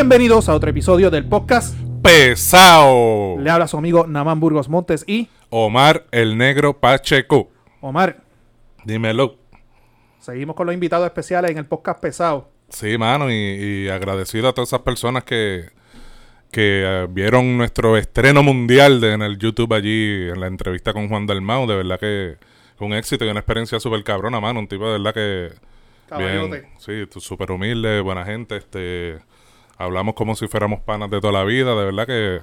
Bienvenidos a otro episodio del podcast. Pesao. Le habla su amigo Naman Burgos Montes y Omar el Negro Pacheco. Omar. Dímelo. Seguimos con los invitados especiales en el podcast pesado. Sí, mano, y, y agradecido a todas esas personas que, que eh, vieron nuestro estreno mundial de- en el YouTube allí, en la entrevista con Juan Dalmau. De verdad que fue un éxito y una experiencia súper cabrona, mano. Un tipo de verdad que... Caballote. Bien, sí, súper humilde, buena gente. Este, hablamos como si fuéramos panas de toda la vida. De verdad que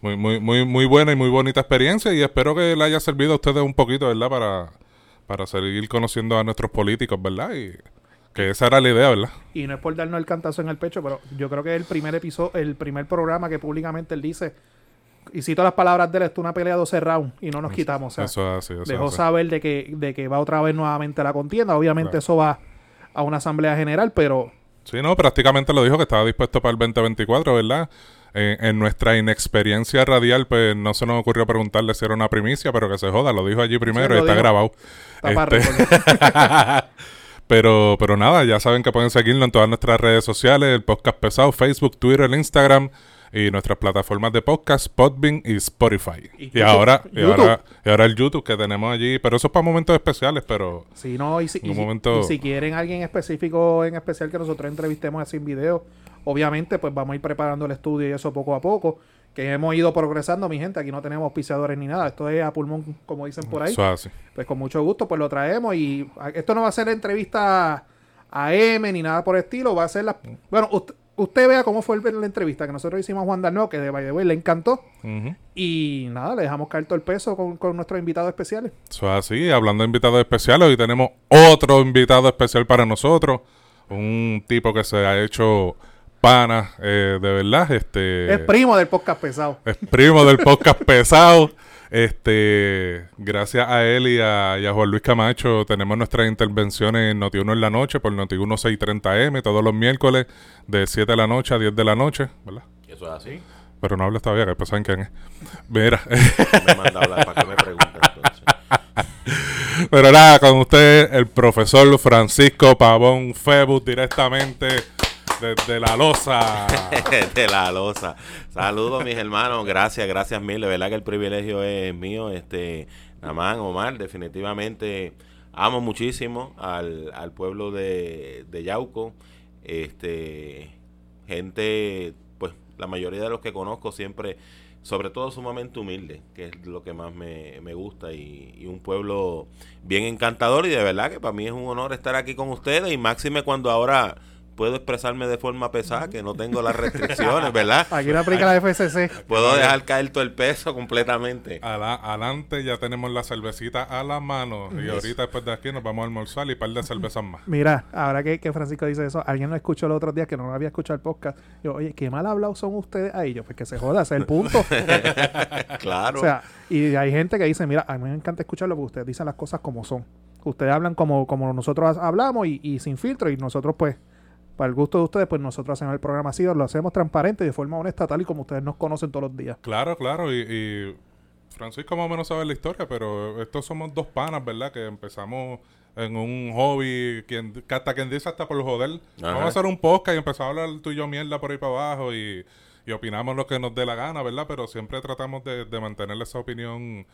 muy, muy, muy, muy buena y muy bonita experiencia. Y espero que le haya servido a ustedes un poquito, ¿verdad? Para, para seguir conociendo a nuestros políticos, ¿verdad? Y que esa era la idea, ¿verdad? Y no es por darnos el cantazo en el pecho, pero yo creo que es el primer episodio, el primer programa que públicamente él dice, y cito las palabras de él, esto es una pelea de 12 rounds y no nos quitamos. O sea, eso es así. Eso es dejó saber de que, de que va otra vez nuevamente a la contienda. Obviamente Claro. eso va a una asamblea general, pero Sí, no, prácticamente lo dijo que estaba dispuesto para el 2024, ¿verdad? En, en nuestra inexperiencia radial, pues no se nos ocurrió preguntarle si era una primicia, pero que se joda, lo dijo allí primero y está dijo. grabado. está Este, pero, pero nada, ya saben que pueden seguirnos en todas nuestras redes sociales, el podcast pesado, Facebook, Twitter, Instagram y nuestras plataformas de podcast, Podbean y Spotify. Y ahora, y ahora, y ahora el YouTube que tenemos allí, pero eso es para momentos especiales, pero Si no, y si, y un si- momento- y si quieren alguien específico en especial que nosotros entrevistemos así en video, obviamente pues vamos a ir preparando el estudio y eso poco a poco, que hemos ido progresando, mi gente, aquí no tenemos auspiciadores ni nada, esto es a pulmón, como dicen por ahí, eso es así. pues con mucho gusto pues lo traemos y esto no va a ser entrevista a M ni nada por el estilo, va a ser la... Bueno, usted, usted vea cómo fue la entrevista que nosotros hicimos a Juan Darneo, que de by the way le encantó, y nada, le dejamos caer todo el peso con, con nuestros invitados especiales. Eso es así, hablando de invitados especiales, hoy tenemos otro invitado especial para nosotros, un tipo que se ha hecho pana, eh, de verdad, este... es primo del podcast pesado. es primo del podcast pesado. Este, gracias a él y a, y a Juan Luis Camacho tenemos nuestras intervenciones en Noti1 en la noche por Noti1 630M todos los miércoles de 7 de la noche a 10 de la noche, ¿verdad? Eso es así. Pero no hables todavía, que después saben quién es. Mira, Me manda a hablar para que me pregunten entonces. pero nada, con usted el profesor Francisco Pavón Febus directamente desde la loza. de la losa. Saludos, mis hermanos. Gracias, gracias mil. De verdad que el privilegio es mío. Este, Namán, Omar, definitivamente amo muchísimo al, al pueblo de, de Yauco. Este, gente, pues la mayoría de los que conozco siempre, sobre todo sumamente humilde, que es lo que más me, me gusta. Y, y un pueblo bien encantador. Y de verdad que para mí es un honor estar aquí con ustedes. Y máxime cuando ahora puedo expresarme de forma pesada, que no tengo las restricciones, ¿verdad? Aquí no aplica la FCC. Puedo dejar caer todo el peso completamente. Ala- adelante ya tenemos la cervecita a la mano y ahorita después de aquí nos vamos a almorzar y un par de cervezas más. Mira, ahora que, que Francisco dice eso, alguien lo escuchó el otro día que no había escuchado el podcast. Yo, oye, qué mal hablados son ustedes ahí. Yo, pues que se joda, ese es el punto. Claro. o sea, y hay gente que dice, mira, a mí me encanta escucharlo porque ustedes dicen las cosas como son. Ustedes hablan como, como nosotros hablamos y, y sin filtro y nosotros pues, para el gusto de ustedes, pues nosotros hacemos el programa así, lo hacemos transparente y de forma honesta, tal y como ustedes nos conocen todos los días. Claro, claro, y, y Francisco más o menos sabe la historia, pero estos somos dos panas, ¿verdad? Que empezamos en un hobby, quien, que hasta quien dice hasta por joder, Ajá. vamos a hacer un podcast y empezamos a hablar tú y yo mierda por ahí para abajo y, y opinamos lo que nos dé la gana, ¿verdad? Pero siempre tratamos de, de mantener esa opinión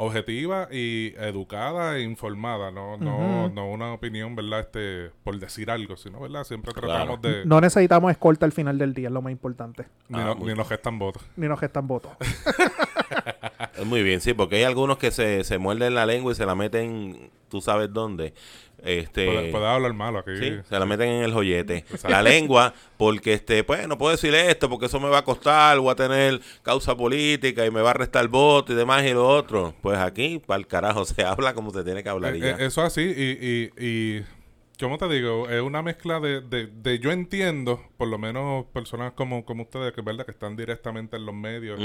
objetiva y educada e informada, no, no, no una opinión, ¿verdad? Este, por decir algo, sino, ¿verdad? Siempre Claro. tratamos de... No necesitamos escolta al final del día, es lo más importante. Ni, Ah, no- muy ni nos gestan votos. Ni nos gestan votos. Es muy bien, sí, porque hay algunos que se, se muerden la lengua y se la meten, tú sabes dónde. Este, Puede, puede hablar malo aquí. Sí, se la meten en el joyete. La lengua, porque este, pues no puedo decir esto, porque eso me va a costar, voy a tener causa política y me va a restar voto y demás y lo otro. Pues aquí, para el carajo, se habla como se tiene que hablar y Eh, ya. eh, eso así, y, y, y ¿cómo te digo? Es una mezcla de, de, de yo entiendo, por lo menos personas como, como ustedes, que es verdad que están directamente en los medios,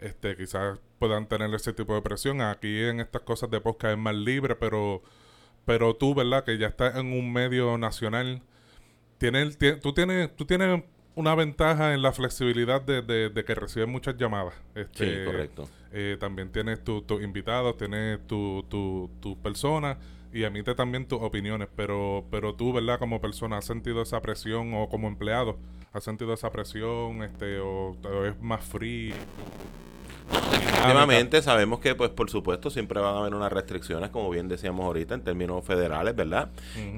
este quizás puedan tener ese tipo de presión. Aquí en estas cosas de podcast es más libre, pero, pero tú, ¿verdad? Que ya estás en un medio nacional, tienes, tie- tú, tienes, tú tienes una ventaja en la flexibilidad de, de, de que recibes muchas llamadas. Sí, Este, correcto. eh, también tienes tus tu invitados, tienes tus tu, tu personas y emite también tus opiniones. Pero, pero tú, ¿verdad? Como persona, ¿has sentido esa presión o como empleado? ¿Has sentido esa presión este, o, o es más frío? Definitivamente sabemos que, pues, por supuesto, siempre van a haber unas restricciones, como bien decíamos ahorita, en términos federales, ¿verdad?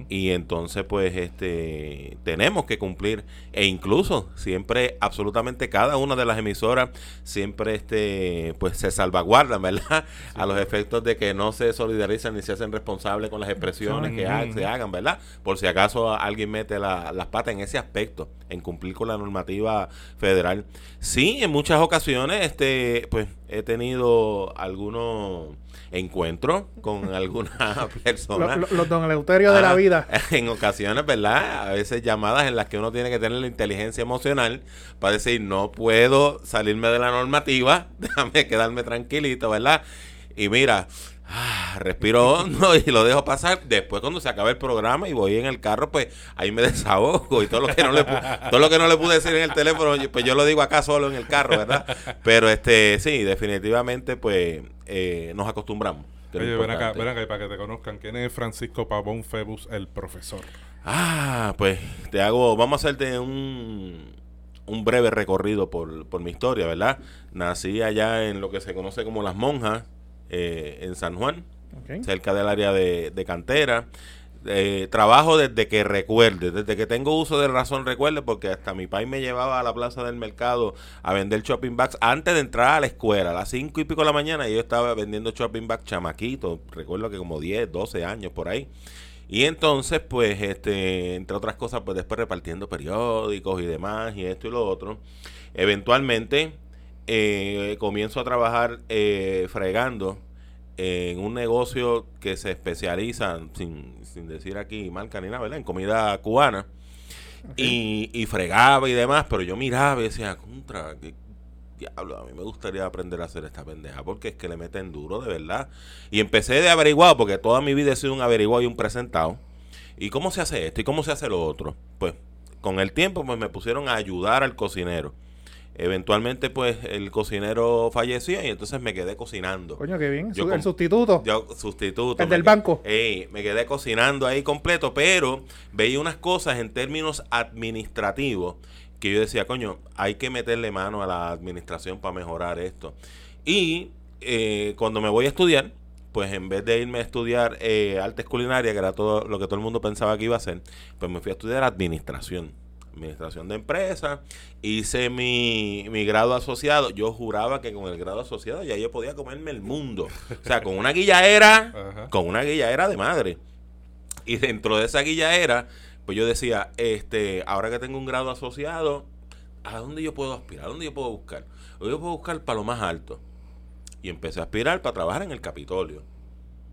Y entonces, pues, este, tenemos que cumplir, e incluso siempre, absolutamente cada una de las emisoras, siempre, este, pues, se salvaguardan, ¿verdad? A los efectos de que no se solidarizan ni se hacen responsables con las expresiones que ha- se hagan, ¿verdad? Por si acaso alguien mete la- las patas en ese aspecto, en cumplir con la normativa federal. Sí, en muchas ocasiones, este, pues, he tenido algunos encuentros con algunas personas. lo- los don Eleuterio de la Ah, vida. En ocasiones, ¿verdad? A veces llamadas en las que uno tiene que tener la inteligencia emocional para decir, no puedo salirme de la normativa, déjame quedarme tranquilito, ¿verdad? Y mira, ah, respiro hondo y lo dejo pasar. Después cuando se acabe el programa y voy en el carro, pues ahí me desahogo y todo lo que no le, todo lo que no le pude decir en el teléfono, pues yo lo digo acá solo en el carro, ¿verdad? Pero este sí, definitivamente, pues eh, nos acostumbramos. Oye, ven acá, ven para que te conozcan. ¿Quién es Francisco Pavón Febus, el profesor? Ah, pues te hago, vamos a hacerte un, un breve recorrido por, por mi historia, ¿verdad? Nací allá en lo que se conoce como Las Monjas, eh, en San Juan, cerca del área de, de cantera. Eh, trabajo desde que recuerde, desde que tengo uso de razón recuerde, porque hasta mi país me llevaba a la plaza del mercado a vender shopping bags antes de entrar a la escuela, a las cinco y pico de la mañana, y yo estaba vendiendo shopping bags chamaquito, recuerdo que como 10, 12 años por ahí. Y entonces, pues, este, entre otras cosas, pues después repartiendo periódicos y demás, y esto y lo otro. Eventualmente, eh, comienzo a trabajar eh, fregando en un negocio que se especializa, sin, sin decir aquí marca ni nada, ¿verdad? En comida cubana. Y, y fregaba y demás, pero yo miraba y decía, contra, qué diablo, a mí me gustaría aprender a hacer esta pendeja, porque es que le meten duro, de verdad. Y empecé de averiguado, porque toda mi vida he sido un averiguado y un presentado. ¿Y cómo se hace esto? ¿Y cómo se hace lo otro? Pues con el tiempo pues me pusieron a ayudar al cocinero. Eventualmente pues el cocinero falleció y entonces me quedé cocinando. Coño, qué bien. Yo el sustituto. Yo sustituto. El del banco. Ey, me quedé cocinando ahí completo, pero veía unas cosas en términos administrativos que yo decía, coño, hay que meterle mano a la administración para mejorar esto. Y eh, cuando me voy a estudiar, pues en vez de irme a estudiar eh, artes culinarias, que era todo lo que todo el mundo pensaba que iba a hacer, pues me fui a estudiar administración. Administración de empresas, hice mi, mi grado asociado. Yo juraba que con el grado asociado ya yo podía comerme el mundo. O sea, con una guillaera, Ajá. con una guillaera de madre. Y dentro de esa guillaera, pues yo decía, este, ahora que tengo un grado asociado, ¿a dónde yo puedo aspirar? ¿A dónde yo puedo buscar? Yo puedo buscar para lo más alto. Y empecé a aspirar para trabajar en el Capitolio.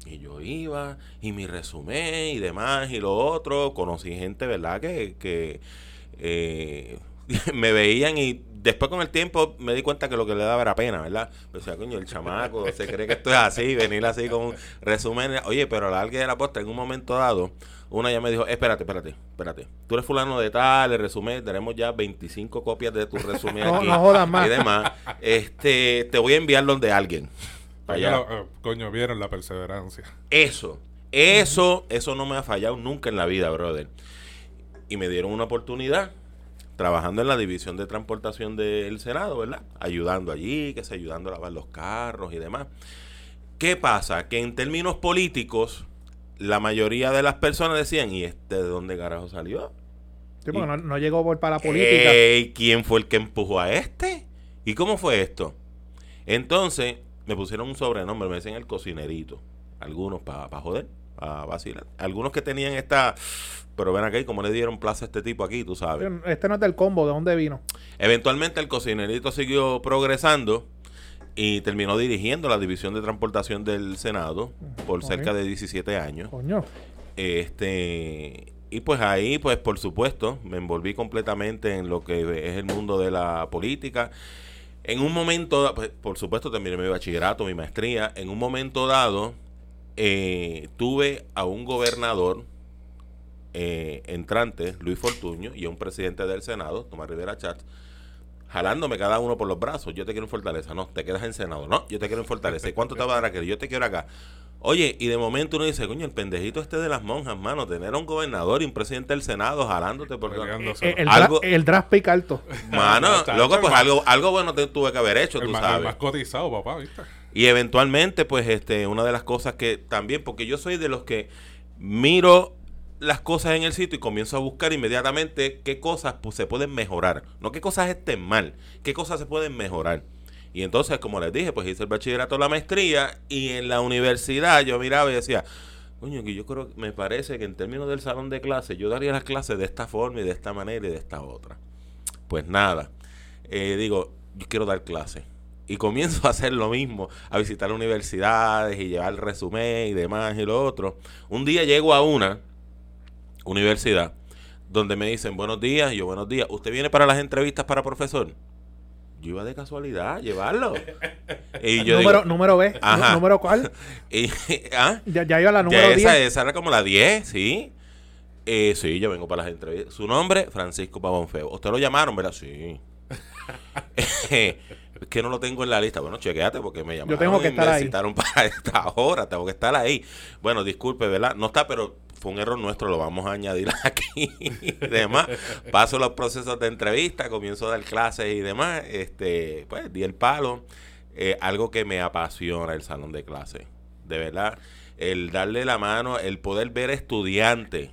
Y yo iba, y mi resumen y demás, y lo otro. Conocí gente, ¿verdad? Que, que eh, me veían y después con el tiempo me di cuenta que lo que le daba era pena, ¿verdad? O sea, coño, el chamaco se cree que esto es así, venir así con un resumen. Oye, pero a la larga de la postre, en un momento dado, una ya me dijo, espérate, espérate, espérate. Tú eres fulano de tal, el resumen, tenemos ya 25 copias de tu resumen No- aquí. no jodas más. Y demás. Este, te voy a enviar donde alguien. Allá. lo- eh, coño, vieron la perseverancia. Eso, eso, eso no me ha fallado nunca en la vida, brother. Y me dieron una oportunidad trabajando en la división de transportación del Senado, ¿verdad? Ayudando allí, que se ayudando a lavar los carros y demás. ¿Qué pasa? Que en términos políticos, la mayoría de las personas decían, ¿y este de dónde carajo salió? Sí, porque no, no llegó por para la política. Ey, ¿Quién fue el que empujó a este? ¿Y cómo fue esto? Entonces, me pusieron un sobrenombre, me decían el cocinerito. Algunos para joder, para vacilar. Algunos que tenían esta... Pero ven aquí, como le dieron plaza a este tipo aquí, tú sabes. Este no es del combo, ¿de dónde vino? Eventualmente el cocinerito siguió progresando y terminó dirigiendo la división de transportación del Senado por cerca de 17 años. Coño. Este, y pues ahí, pues por supuesto, me envolví completamente en lo que es el mundo de la política. En un momento, pues, por supuesto, terminé mi bachillerato, mi maestría. En un momento dado, eh, tuve a un gobernador eh, entrante, Luis Fortuño, y a un presidente del Senado, Tomás Rivera Chatz, jalándome cada uno por los brazos. Yo te quiero en Fortaleza. No, te quedas en Senado. No, yo te quiero en Fortaleza. ¿Y cuánto te va a dar aquel? Yo te quiero acá. Oye, y de momento uno dice, coño, el pendejito este de las monjas, mano, tener a un gobernador y un presidente del Senado jalándote por... Eh, el, Algo- el draft pick alto. Mano, loco, pues algo, algo bueno te tuve que haber hecho, el, tú más, el sabes. más cotizado, papá, ¿viste? Y eventualmente, pues, este, una de las cosas que también, porque yo soy de los que miro las cosas en el sitio y comienzo a buscar inmediatamente qué cosas pues, se pueden mejorar. No qué cosas estén mal, qué cosas se pueden mejorar. Y entonces, como les dije, pues hice el bachillerato, la maestría, y en la universidad yo miraba y decía, coño, que yo creo, me parece que en términos del salón de clases, yo daría las clases de esta forma y de esta manera y de esta otra. Pues nada, eh, digo, yo quiero dar clases. Y comienzo a hacer lo mismo, a visitar universidades y llevar resumen y demás y lo otro. Un día llego a una universidad donde me dicen buenos días, y yo buenos días, ¿usted viene para las entrevistas para profesor? Yo iba de casualidad a llevarlo. Y yo número, digo, número B. Ajá. ¿Número cuál? y, ¿ah? Ya, ya iba la Ya número esa, 10. esa era como la 10, ¿sí? Eh, sí, yo vengo para las entrevistas. Su nombre, Francisco Pavón Feo. ¿Usted lo llamaron, verdad? Sí. Es que no lo tengo en la lista. Bueno, chequéate porque me llamaron tengo que y estar me ahí. citaron para esta hora. Tengo que estar ahí. Bueno, disculpe, ¿verdad? No está, pero fue un error nuestro. Lo vamos a añadir aquí y demás. Paso los procesos de entrevista, comienzo a dar clases y demás. Este, pues, di el palo. Eh, algo que me apasiona el salón de clases. De verdad, el darle la mano, el poder ver estudiantes.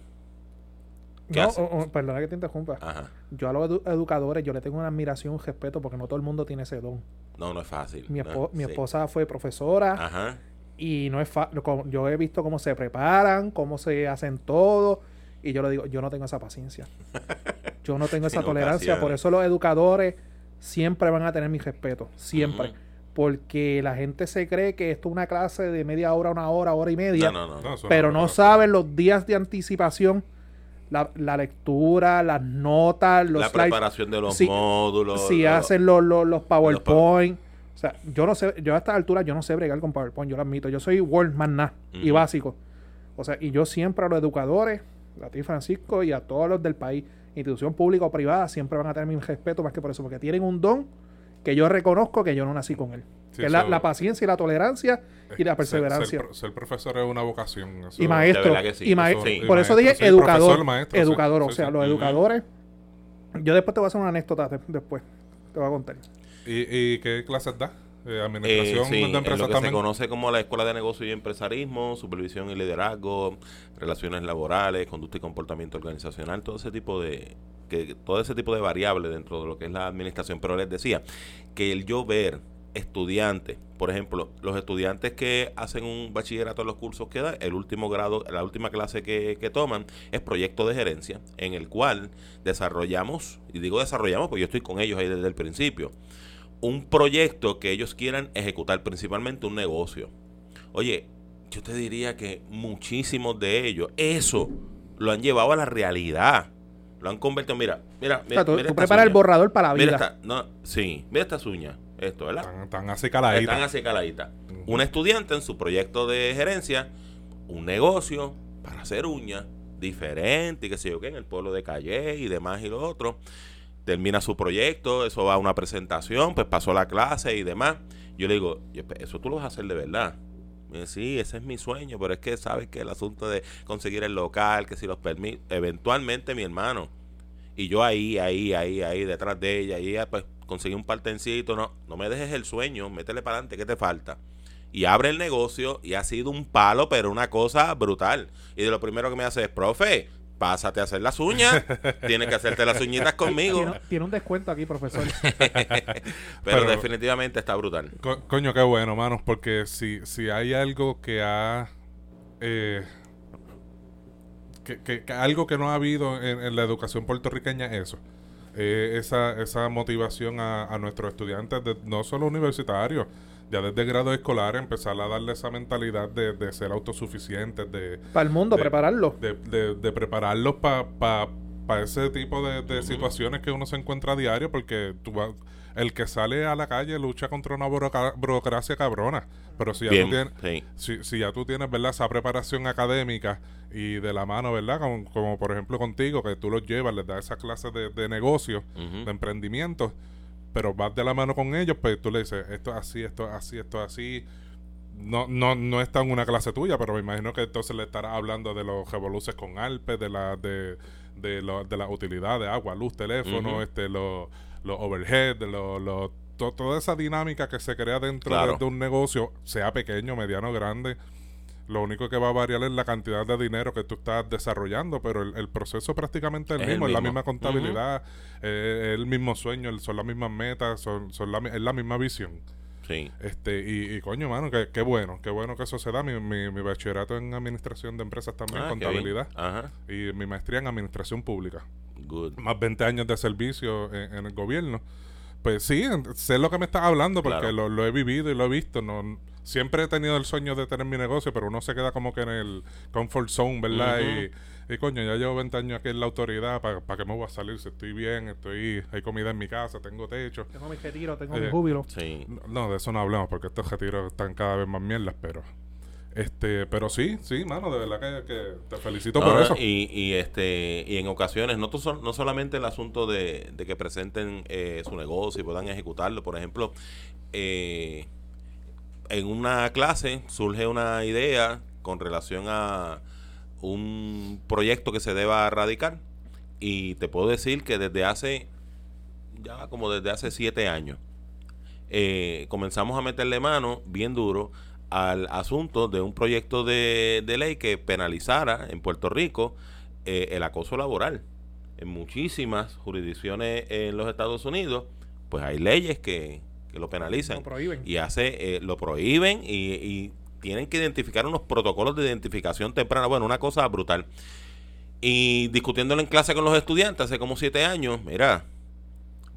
¿Qué No, oh, oh, perdona que te interrumpa. Ajá. Yo a los edu- educadores, yo le tengo una admiración, un respeto, porque no todo el mundo tiene ese don. No, no es fácil. Mi, mi Sí. esposa fue profesora Ajá. y no es fa- co- Yo he visto cómo se preparan, cómo se hacen todo. Y yo le digo, yo no tengo esa paciencia. Yo no tengo esa tolerancia. Por eso los educadores siempre van a tener mi respeto. Siempre. Porque la gente se cree que esto es una clase de media hora, una hora, hora y media. No, no, no. No, eso pero no saben los días de anticipación, la, la lectura, las notas, los la slides, preparación de los si- módulos. si hacen los, los, los PowerPoint. O sea, yo no sé, yo a esta altura yo no sé bregar con PowerPoint, yo lo admito. Yo soy Word más nada y básico. O sea, y yo siempre a los educadores, a ti Francisco y a todos los del país, institución pública o privada, siempre van a tener mi respeto más que por eso, porque tienen un don que yo reconozco que yo no nací con él. Sí, que es la, paciencia y la tolerancia y la Ser- perseverancia. Ser, ser profesor es una vocación. eso- y maestro. de verdad que sí, y ma- eso sí. Por eso maestro, dije sí, educador. profesor, maestro, educador. sí, o sea, sí. los educadores. Yo después te voy a hacer una anécdota de- después. Te voy a contar. ¿Y, y qué clases da? Eh, Eh, administración sí, de en lo empresas que se también. conoce como la Escuela de Negocio y Empresarismo, Supervisión y Liderazgo, Relaciones Laborales, Conducta y Comportamiento Organizacional, todo ese tipo de que todo ese tipo de variables dentro de lo que es la administración. Pero les decía que el yo ver estudiantes, por ejemplo, los estudiantes que hacen un bachillerato en los cursos que da, el último grado, la última clase que, que toman es proyecto de gerencia, en el cual desarrollamos, y digo desarrollamos porque yo estoy con ellos ahí desde el principio, un proyecto que ellos quieran ejecutar, principalmente un negocio. Oye, yo te diría que muchísimos de ellos, eso lo han llevado a la realidad. Lo han convertido, mira, mira, O mira, sea, tú, mira preparas el borrador para la Mira vida. esta, no, sí, mira estas uñas, esto, ¿verdad? Están, están así caladitas. Están así caladitas. Ujú. Un estudiante en su proyecto de gerencia, un negocio para hacer uñas diferente y qué sé yo qué, en el pueblo de Calle y demás y lo otro. Termina su proyecto, eso va a una presentación, pues pasó la clase y demás. Yo le digo, "Yo, pe- eso tú lo vas a hacer de verdad. Dice, sí, ese es mi sueño, pero es que sabes que el asunto de conseguir el local, que si los permite, eventualmente mi hermano, y yo ahí, ahí, ahí, ahí, detrás de ella, y ella pues conseguí un partencito, no, no me dejes el sueño, métele para adelante, ¿qué te falta? Y abre el negocio y ha sido un palo, pero una cosa brutal. Y de lo primero que me hace es, profe, pásate a hacer las uñas, tienes que hacerte las uñitas conmigo. Tiene, tiene un descuento aquí, profesor. Pero, Pero- definitivamente está brutal. Co- coño, qué bueno, manos, porque si, si hay algo que ha... eh, que, que- que algo que no ha habido en, en la educación puertorriqueña es eso. Eh, esa, esa motivación a, a nuestros estudiantes, de- no solo universitarios, ya desde grado escolar, empezar a darle esa mentalidad de, de ser autosuficientes, de, para el mundo, de- prepararlo. de, de- de prepararlos para ese tipo de, de situaciones que uno se encuentra a diario, porque tú vas- el que sale a la calle lucha contra una buroca- burocracia cabrona. Pero si ya, tú tienes, sí. si, si ya tú tienes, ¿verdad? Esa preparación académica y de la mano, ¿verdad? Como, como por ejemplo contigo, que tú los llevas, les das esas clases de, de negocio, Ujú. de emprendimiento, pero vas de la mano con ellos, pues tú le dices, esto es así, esto es así, esto es así. no, no, no está en una clase tuya, pero me imagino que entonces le estarás hablando de los revoluces con Alpes, de la, de, de, lo- de la utilidad de agua, luz, teléfono, este, los los overhead, de los, los- to- toda esa dinámica que se crea dentro de, un negocio, sea pequeño, mediano, grande. Lo único que va a variar es la cantidad de dinero que tú estás desarrollando, pero el, el proceso prácticamente es el Es el mismo, es la misma contabilidad, eh, es el mismo sueño, el- son las mismas metas, son, son la, es la misma visión. Sí. Este, y, y coño, mano, qué, qué bueno, qué bueno que eso se da. Mi, mi, mi bachillerato en administración de empresas también, Ah, contabilidad, Ajá. y mi maestría en administración pública. Good. Más 20 años de servicio en, en el gobierno. Pues sí, sé lo que me estás hablando porque Claro. lo, lo he vivido y lo he visto. No, siempre he tenido el sueño de tener mi negocio, pero uno se queda como que en el comfort zone, ¿verdad? Y, y coño, ya llevo 20 años aquí en la autoridad, ¿para qué me voy a salir? Si estoy bien, estoy hay comida en mi casa, tengo techo. Tengo mi retiro, tengo Eh, mi júbilo. Sí. No, No, de eso no hablamos porque estos retiros están cada vez más mierdas, pero este, pero sí, sí, mano, de verdad que, que te felicito por eso. Y, y, este y en ocasiones no, to- son- no solamente el asunto de, de que presenten eh, su negocio y puedan ejecutarlo por ejemplo eh, en una clase surge una idea con relación a un proyecto que se deba radicar y te puedo decir que desde hace ya como desde hace siete años eh, comenzamos a meterle mano bien duro al asunto de un proyecto de, de ley que penalizara en Puerto Rico eh, el acoso laboral. En muchísimas jurisdicciones en los Estados Unidos, pues hay leyes que, que lo penalizan. Lo prohíben. Y hace, eh, lo prohíben y, y tienen que identificar unos protocolos de identificación temprana. Bueno, una cosa brutal. Y discutiéndolo en clase con los estudiantes hace como siete años, mira,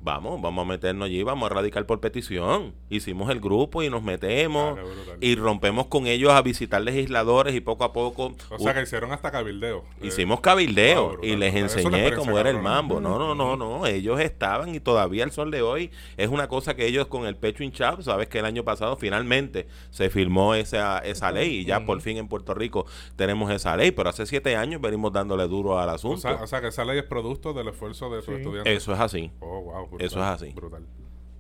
vamos, vamos a meternos allí, vamos a radicar por petición. Hicimos el grupo y nos metemos y rompemos con ellos a visitar legisladores y poco a poco o sea que hicieron hasta cabildeo. Eh, hicimos cabildeo ah, y les enseñé cómo era el mambo. No, no, no, no, ellos estaban y todavía el sol de hoy es una cosa que ellos con el pecho hinchado, sabes que el año pasado finalmente se firmó esa, esa ley y ya por fin en Puerto Rico tenemos esa ley, pero hace siete años venimos dándole duro al o, asunto. sea, o sea que esa ley es producto del esfuerzo de tus Sí. estudiantes. Eso es así. Oh, wow, brutal, Eso es así. Brutal.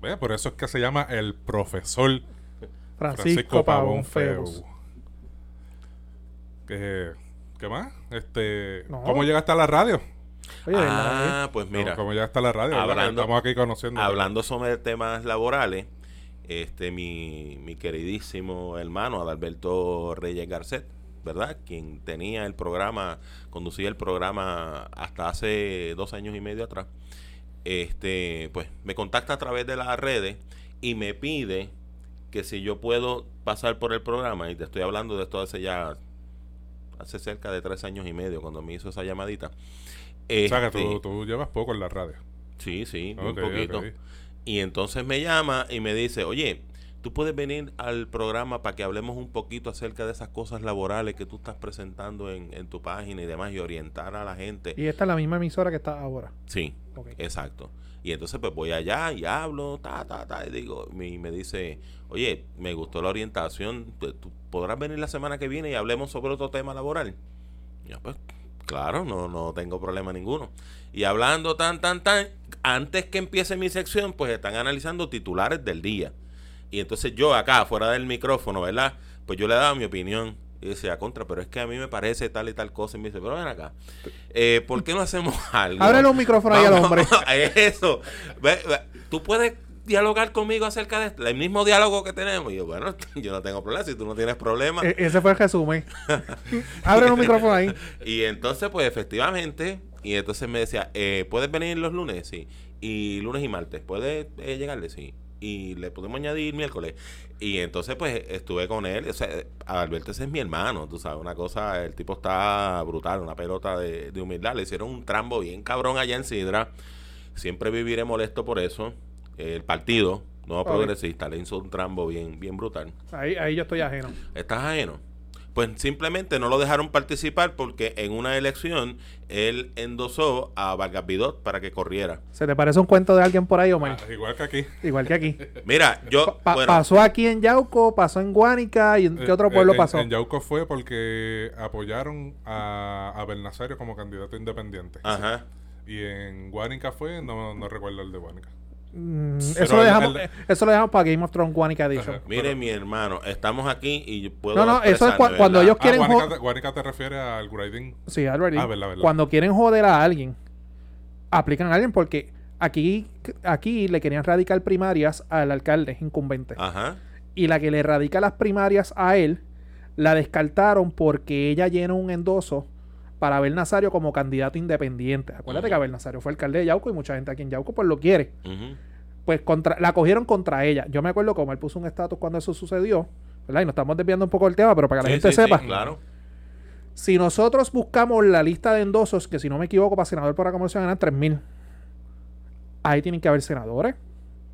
Ve, Por eso es que se llama el profesor Francisco, Pavón Feus. ¿Qué, ¿Qué más? Este, No. ¿Cómo llegaste a la radio? Ah, pues mira. ¿Cómo llegaste a la radio? Hablando- Estamos aquí conociendo. Hablando sobre temas laborales, este mi, mi queridísimo hermano Adalberto Reyes Garcet, ¿verdad? Quien tenía el programa, conducía el programa hasta hace dos años y medio atrás. Este, pues me contacta a través de las redes y me pide que si yo puedo pasar por el programa, y te estoy hablando de esto hace ya, hace cerca de tres años y medio, cuando me hizo esa llamadita. o sea que Este, tú, tú llevas poco en la radio. Sí, sí, Ok, un poquito. Y entonces me llama y me dice, oye, tú puedes venir al programa para que hablemos un poquito acerca de esas cosas laborales que tú estás presentando en, en tu página y demás y orientar a la gente. Y esta es la misma emisora que está ahora. Sí, exacto. Y entonces pues voy allá y hablo, ta, ta, ta, y digo, y me dice, oye, me gustó la orientación, ¿tú tú podrás venir la semana que viene y hablemos sobre otro tema laboral? Y yo, pues, claro, no, no tengo problema ninguno. Y hablando tan, tan, tan, antes que empiece mi sección, pues están analizando titulares del día. Y entonces yo acá, fuera del micrófono, ¿verdad? Pues yo le daba mi opinión. Y decía, contra, pero es que a mí me parece tal y tal cosa. Y me dice, pero ven acá, eh, ¿por qué no hacemos algo? Ábrele un micrófono ahí al hombre. Eso. Tú puedes dialogar conmigo acerca de esto, el mismo diálogo que tenemos. Y yo, bueno, yo no tengo problema. Si tú no tienes problema. E- ese fue el resumen. Ábrele un micrófono ahí. Y entonces, pues efectivamente, y entonces me decía, eh, ¿puedes venir los lunes? Sí. Y lunes y martes, ¿puedes eh, llegarle? Sí. Y le podemos añadir miércoles. Y entonces, pues estuve con él. O sea, Alberto ese es mi hermano, tú sabes, una cosa, el tipo está brutal, una pelota de, de humildad. Le hicieron un trambo bien cabrón allá en Sidra. Siempre viviré molesto por eso. El partido, no progresista, le hizo un trambo bien, bien brutal. Ahí, ahí yo estoy ajeno. ¿Estás ajeno? Pues simplemente no lo dejaron participar porque en una elección él endosó a Vargas Vidot para que corriera. ¿Se te parece un cuento de alguien por ahí, Omar? Ah, igual que aquí. Igual que aquí. Mira, yo... Pa- bueno, Pasó aquí en Yauco, pasó en Guánica y en qué Eh, otro eh, pueblo en- pasó. En Yauco fue porque apoyaron a, a Bernasario como candidato independiente. Ajá. Y en Guánica fue, no, no recuerdo el de Guánica. Mm, eso, lo dejamos, el- eso lo dejamos para Game of Thrones, Guanica Edition. Ajá. Mire, mi hermano, estamos aquí y yo puedo No, no, eso es cuando ¿verdad? ellos Ah, quieren Guanica, te, Guanica te refiere al grading. Sí, Albert. Ah, verdad, verdad. Cuando quieren joder a alguien, aplican a alguien porque aquí, aquí le querían radicar primarias al alcalde incumbente. Ajá. Y la que le radica las primarias a él, la descartaron porque ella llenó un endoso para Abel Nazario como candidato independiente. Acuérdate que Abel Nazario fue alcalde de Yauco y mucha gente aquí en Yauco pues lo quiere. Pues contra, la cogieron contra ella. Yo me acuerdo como él puso un estatus cuando eso sucedió. ¿verdad? Y nos estamos desviando un poco del tema, pero para que la gente sí, sí, sepa. claro. Si nosotros buscamos la lista de endosos, que si no me equivoco, para senador por acumulación ganan 3000. Ahí tienen que haber senadores,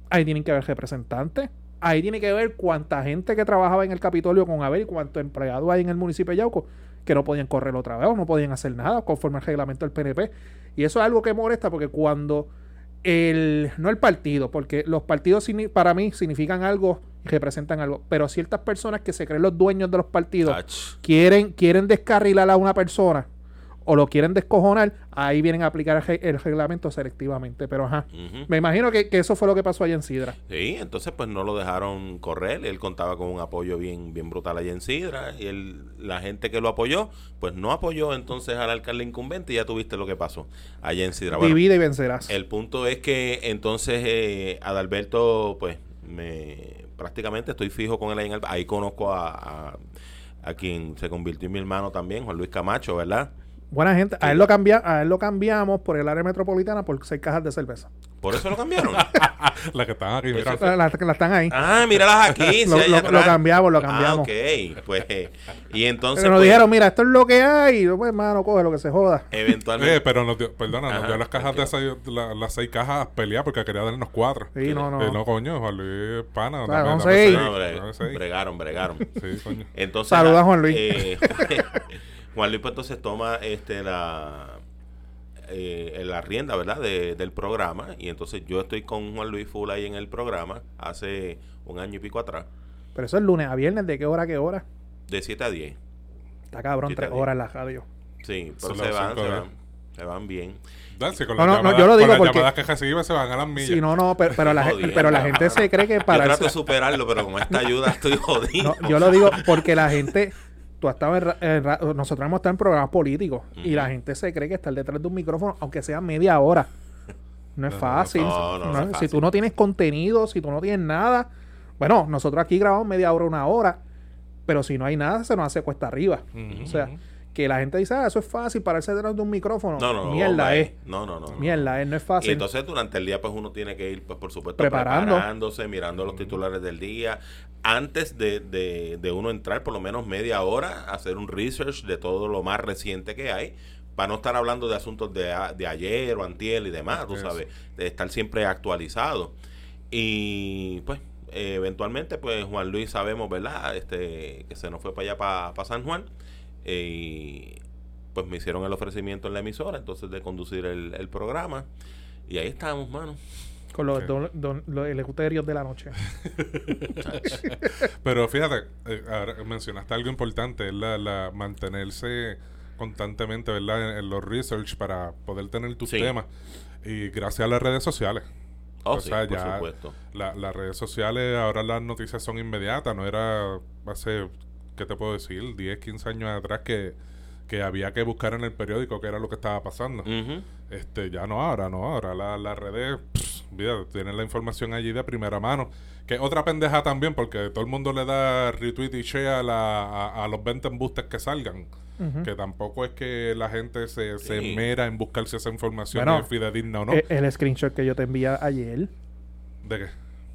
ahí tienen que haber representantes, ahí tiene que ver cuánta gente que trabajaba en el Capitolio con Abel y cuántos empleados hay en el municipio de Yauco que no podían correr otra vez o no podían hacer nada conforme al reglamento del PNP. Y eso es algo que molesta porque cuando el, no el partido, porque los partidos para mí significan algo y representan algo, pero ciertas personas que se creen los dueños de los partidos Ach. quieren, quieren descarrilar a una persona o lo quieren descojonar, ahí vienen a aplicar el, re- el reglamento selectivamente. Pero ajá, me imagino que, que eso fue lo que pasó allá en Sidra. Sí, entonces pues no lo dejaron correr, él contaba con un apoyo bien bien brutal allá en Sidra y él, la gente que lo apoyó, pues no apoyó entonces al alcalde incumbente y ya tuviste lo que pasó allá en Sidra. Bueno, Divide y vencerás. el punto es que entonces eh, Adalberto, pues me prácticamente estoy fijo con él ahí en el, ahí conozco a, a, a quien se convirtió en mi hermano también, Juan Luis Camacho, ¿verdad? Buena gente. A él, lo cambia, a él lo cambiamos por el área metropolitana por seis cajas de cerveza. Por eso lo cambiaron. Las que están aquí, mira. Eso Las las- las están ahí. ah, míralas aquí. Lo- lo- lo cambiamos, lo Ah, cambiamos. ok, pues y entonces Pero nos pues, dijeron, mira, esto es lo que hay. Yo, pues, hermano, coge lo que se joda. eventualmente Eh, pero nos dio, perdona, nos Ajá, dio las cajas de seis, la- las seis cajas a pelear porque quería darnos cuatro. Sí, no, no. Eh, no, coño, Juan Luis Pana. Claro, dame- son dame seis. No, bre- dame seis. bregaron, bregaron. Sí, coño. Entonces, Saluda a Juan Luis. eh, Juan Luis pues entonces toma este la eh, la rienda, ¿verdad? De- del programa y entonces yo estoy con Juan Luis Full ahí en el programa hace un año y pico atrás, Pero eso es lunes a viernes. ¿De qué hora a qué hora? de 7 a 10. Está cabrón, Sí, tres está bien. horas en la radio. Sí, pero se las van, cinco se van, se van bien. Dale, si con No, las no, no, llamadas, yo lo con digo las porque- llamadas que recibe se van a las millas. Sí, no, no, pero, pero la, Jodiendo, gente, pero la cabrón. gente se cree que Yo para trato de superarlo, pero con esta ayuda estoy jodido. No, yo lo digo porque la gente, tú has estado en, en nosotros hemos estado en programas políticos y la gente se cree que estar detrás de un micrófono, aunque sea media hora, no es fácil. no, no, no No, es Si tú no tienes contenido, si tú no tienes nada, bueno, nosotros aquí grabamos media hora, una hora, pero si no hay nada, se nos hace cuesta arriba. O sea, que la gente dice, ah, eso es fácil pararse detrás de un micrófono. No, no, Mierda hombre. es. No, no, no. no. Mierda es, no es Y fácil. entonces durante el día pues uno tiene que ir pues por supuesto Preparando. preparándose, mirando los titulares del día, antes de, de, de uno entrar por lo menos media hora, hacer un research de todo lo más reciente que hay, para no estar hablando de asuntos de, de ayer o antier y demás, tú sabes, de estar siempre actualizado. Y pues eh, eventualmente pues Juan Luis sabemos, ¿verdad? Este que se nos fue para allá para San Juan. eh, y pues me hicieron el ofrecimiento en la emisora, entonces de conducir el, el programa. Y ahí estamos, mano. Con los, don- don- los elecutarios de la noche. Pero fíjate, eh, ahora mencionaste algo importante, es la, la mantenerse constantemente, ¿verdad? En, en los research para poder tener tus Sí. temas. Y gracias a las redes sociales. Oh, O sí, sea, por ya- supuesto. La- las redes sociales, ahora las noticias son inmediatas, no era hace, ¿qué te puedo decir? 10, 15 años atrás que, que había que buscar en el periódico qué era lo que estaba pasando. Este, ya no ahora, no, ahora la- las redes, mira, tienen la información allí de primera mano. Que es otra pendeja también, porque todo el mundo le da retweet y share a, la- a, a los 20 embustes que salgan. Que tampoco es que la gente se, se Sí. mera en buscar si esa información Bueno, es fidedigna o no. Eh, El, screenshot que yo te envié ayer ¿De qué?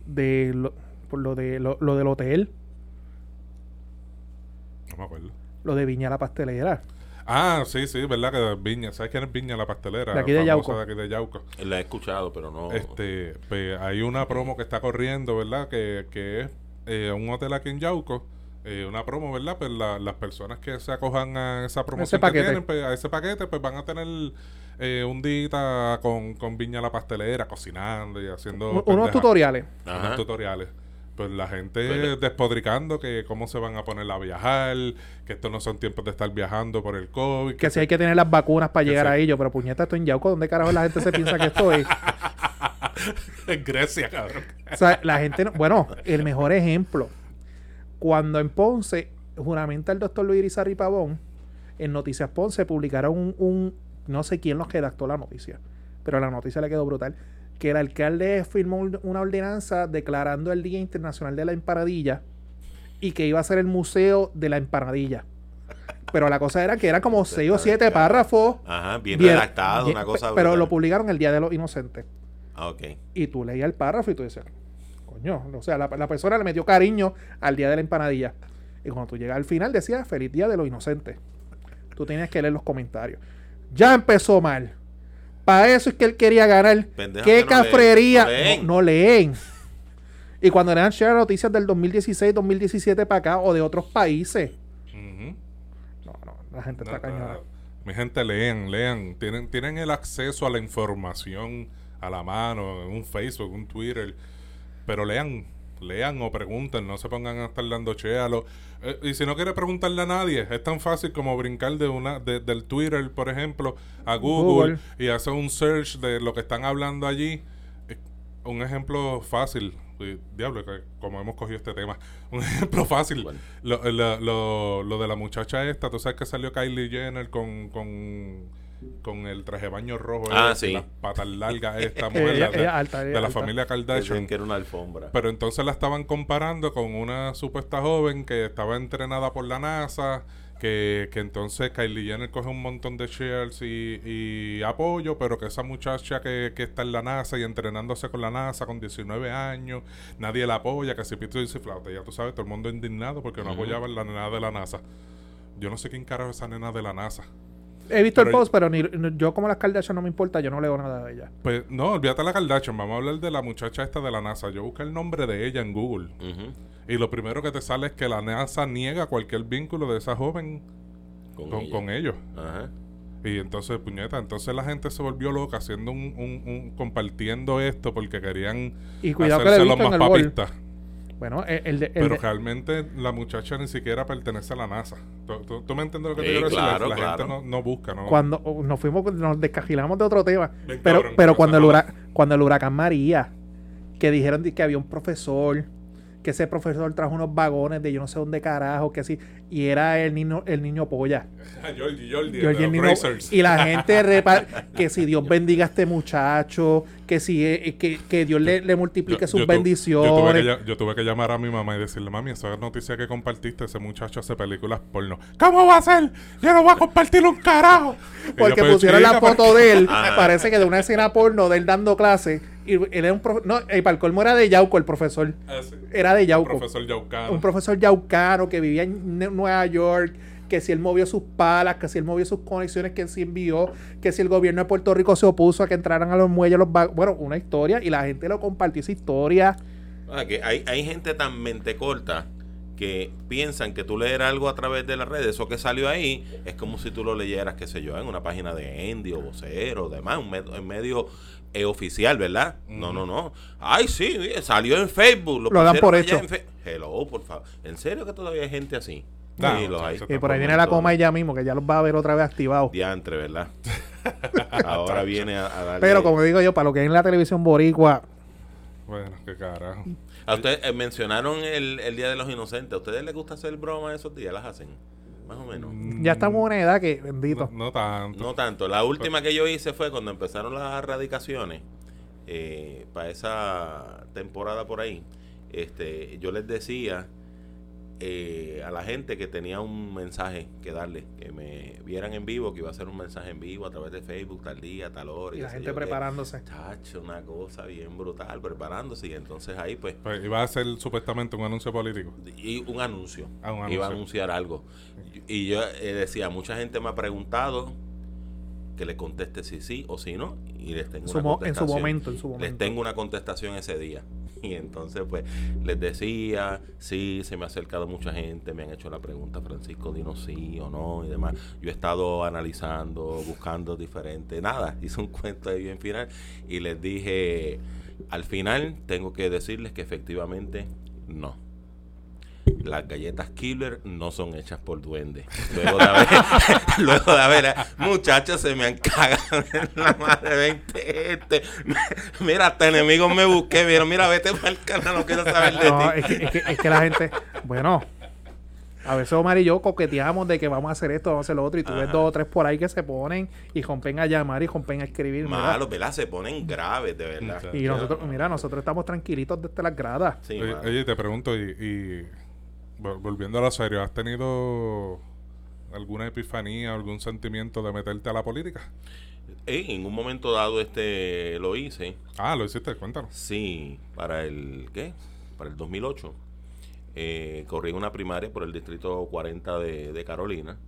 de lo, por lo de lo, lo del hotel, No me acuerdo. lo de Viña la pastelera. Ah, sí, sí, verdad que Viña. ¿Sabes quién es Viña la pastelera? De aquí de Yauco. De aquí de Yauco. La he escuchado, pero no. Este, pues, hay una promo que está corriendo, ¿verdad? Que, que es eh, un hotel aquí en Yauco. eh, una promo, ¿verdad? Pues la- las personas que se acojan a esa promoción que tienen, pues, a ese paquete, pues van a tener eh, un día con, con Viña la pastelera, cocinando y haciendo Un- unos pendejas, tutoriales. unos tutoriales. Pues la gente Pues- despodricando que cómo se van a poner a viajar, que estos no son tiempos de estar viajando por el COVID. Que si hay que tener las vacunas para Que llegar a ello, pero puñeta, esto en Yauco, ¿dónde carajo la gente se piensa que esto es? en Grecia, cabrón. O sea, la gente, no- bueno, el mejor ejemplo, cuando en Ponce juramenta el doctor Luis Irizarry Pavón, en Noticias Ponce publicaron un, un- no sé quién los redactó la noticia, pero la noticia le quedó brutal, que el alcalde firmó un- una ordenanza declarando el Día Internacional de la Empanadilla y que iba a ser el museo de la empanadilla. Pero la cosa era que eran como seis o siete párrafos. Ajá, bien, bien- redactado, bien- una cosa Pero brutal. lo publicaron el Día de los Inocentes. Ah, ok. Y tú leías el párrafo y tú decías, coño, o sea, la, la persona le metió cariño al día de la empanadilla. Y cuando tú llegas al final decía, feliz día de los inocentes. Tú tenías que leer los comentarios. Ya empezó mal. Para eso es que él quería ganar. ¡Qué que no cafrería! no leen. No, no leen. Y cuando le dan share a noticias del 2016, 2017 para acá o de otros países. No, no, la gente está No, cañona. no, Mi gente, lean, lean. Tienen, tienen el acceso a la información a la mano, en un Facebook, un Twitter. Pero lean, lean o pregunten, no se pongan a estar dando chéalo. Eh, y si no quiere preguntarle a nadie, es tan fácil como brincar de una de- del Twitter, por ejemplo, a Google, Google. y hacer un search de lo que están hablando allí. Eh, Un ejemplo fácil, diablo, que como hemos cogido este tema, un ejemplo fácil, Bueno. lo, lo, lo- lo de la muchacha esta, tú sabes que salió Kylie Jenner con, con, con el traje de baño rojo, Ah, sí. las patas largas, esta Eh, mujer ella- la- de, ella alta, ella de la alta. familia Kardashian. que era una alfombra. Pero entonces la estaban comparando con una supuesta joven que estaba entrenada por la NASA, que, que entonces Kylie Jenner coge un montón de shares y, y apoyo, pero que esa muchacha que, que está en la NASA y entrenándose con la NASA con 19 años, nadie la apoya, que si pito y si flauta, ya tú sabes, todo el mundo indignado porque no Ujú. apoyaban la nena de la NASA. Yo no sé quién carajo es esa nena de la NASA. He visto el post, pero ni, yo como las Kardashian no me importa, yo no leo nada de ella. Pues no, olvídate la Kardashian, vamos a hablar de la muchacha esta de la NASA. Yo busqué el nombre de ella en Google. Y lo primero que te sale es que la NASA niega cualquier vínculo de esa joven Con, con, ella. con ellos. Ajá. Y entonces, puñeta, entonces la gente se volvió loca haciendo un, un- un- compartiendo esto porque querían Y cuidado que le he hacerse los más papistas. Bueno, el, el de- el Pero de- realmente la muchacha ni siquiera pertenece a la NASA. ¿Tú, tú- tú me entiendes lo que te Sí, quiero decir? La- claro, la claro. gente no, no busca, ¿no? cuando oh, nos fuimos, nos descajilamos de otro tema. Pero, cabrón, pero cuando, el cuando el huracán María, que dijeron que había un profesor, que ese profesor trajo unos vagones de yo no sé dónde carajo, que así, y era el niño, el niño polla. Yo, de y, el los niño- Brazers. y la gente repa- que si Dios bendiga a este muchacho, que si eh, que, que Dios le, le multiplique Yo- sus yo tu- bendiciones. Yo tuve, que, lla- yo tuve que llamar a mi mamá y decirle, mami, esa noticia que compartiste, ese muchacho hace películas porno. ¿Cómo va a ser? Yo no voy a compartir un carajo. Porque "Pues, pusieron la foto porque-" de él, parece que de una escena porno de él dando clase. Y él era un profe- No, el para el colmo era de Yauco, el profesor. Ah, sí. Era de Yauco. Profesor Yaucano. Un profesor yaucano que vivía en Nueva York. Que si él movió sus palas, que si él movió sus conexiones, que si envió, que si el gobierno de Puerto Rico se opuso a que entraran a los muelles los Bueno, una historia y la gente lo compartió esa historia. Ah, que hay, hay gente tan mente corta que piensan que tú leer algo a través de las redes, eso que salió ahí, es como si tú lo leyeras, qué sé yo, en una página de Endy o Vocero, demás, un med- en medio eh, oficial, ¿verdad? No, no, no. Ay, sí, salió en Facebook. Lo dan pusieron por hecho. Hello, por favor. ¿En serio que todavía hay gente así? No, sí, los hay. muchacho, Y por ahí viene la coma ella mismo, que ya los va a ver otra vez activados. Diantre, ¿verdad? Ahora viene a, a darle... Pero como digo yo, para lo que es en la televisión boricua, Bueno, qué carajo. A ustedes eh, mencionaron el, el Día de los Inocentes. ¿A ustedes les gusta hacer broma esos días? ¿Las hacen? Más o menos. ya estamos en una edad que, bendito. No, no tanto. No tanto. La última que yo hice fue cuando empezaron las erradicaciones. eh, para esa temporada por ahí. Este, yo les decía eh, a la gente que tenía un mensaje que darle, que me vieran en vivo, que iba a hacer un mensaje en vivo a través de Facebook, tal día, tal hora. Y qué la gente preparándose. Chacho, una cosa bien brutal, preparándose. Y entonces ahí, pues, Pues iba a ser supuestamente un anuncio político. y un anuncio. Ah, un Iba anuncio. a anunciar algo. Y yo eh, decía, mucha gente me ha preguntado que le conteste si sí o si no. Y les tengo En su, una mo- en su contestación. momento, en su Les momento. tengo una contestación ese día. Y entonces, pues, les decía, sí, se me ha acercado mucha gente, me han hecho la pregunta, Francisco, dinos sí o no y demás. Yo he estado analizando, buscando diferente, nada, hice un cuento ahí bien final y les dije, al final tengo que decirles que efectivamente no. Las galletas Killer no son hechas por duendes. Luego de haber, luego de haber muchachos, se me han cagado en la madre 20 este. Mira, hasta enemigos me busqué, vieron, mira, vete para el canal, no quiero saber de No, ti. es que, es, que, es que la gente, bueno, a veces Omar y yo coqueteamos de que vamos a hacer esto, vamos a hacer lo otro, y tú ves dos o tres por ahí que se ponen y rompen a llamar y rompen a escribir. mira. Malos, ¿verdad? Se ponen graves, de verdad. Y nosotros, mira, nosotros estamos tranquilitos desde las gradas. Sí, Oye, te pregunto, y, volviendo a lo serio, ¿has tenido alguna epifanía, algún sentimiento de meterte a la política? Eh, en un momento dado este lo hice. Ah, lo hiciste, cuéntanos. Sí, para el ¿qué? Para el 2008. Eh, corrí una primaria por el distrito 40 de, de Carolina,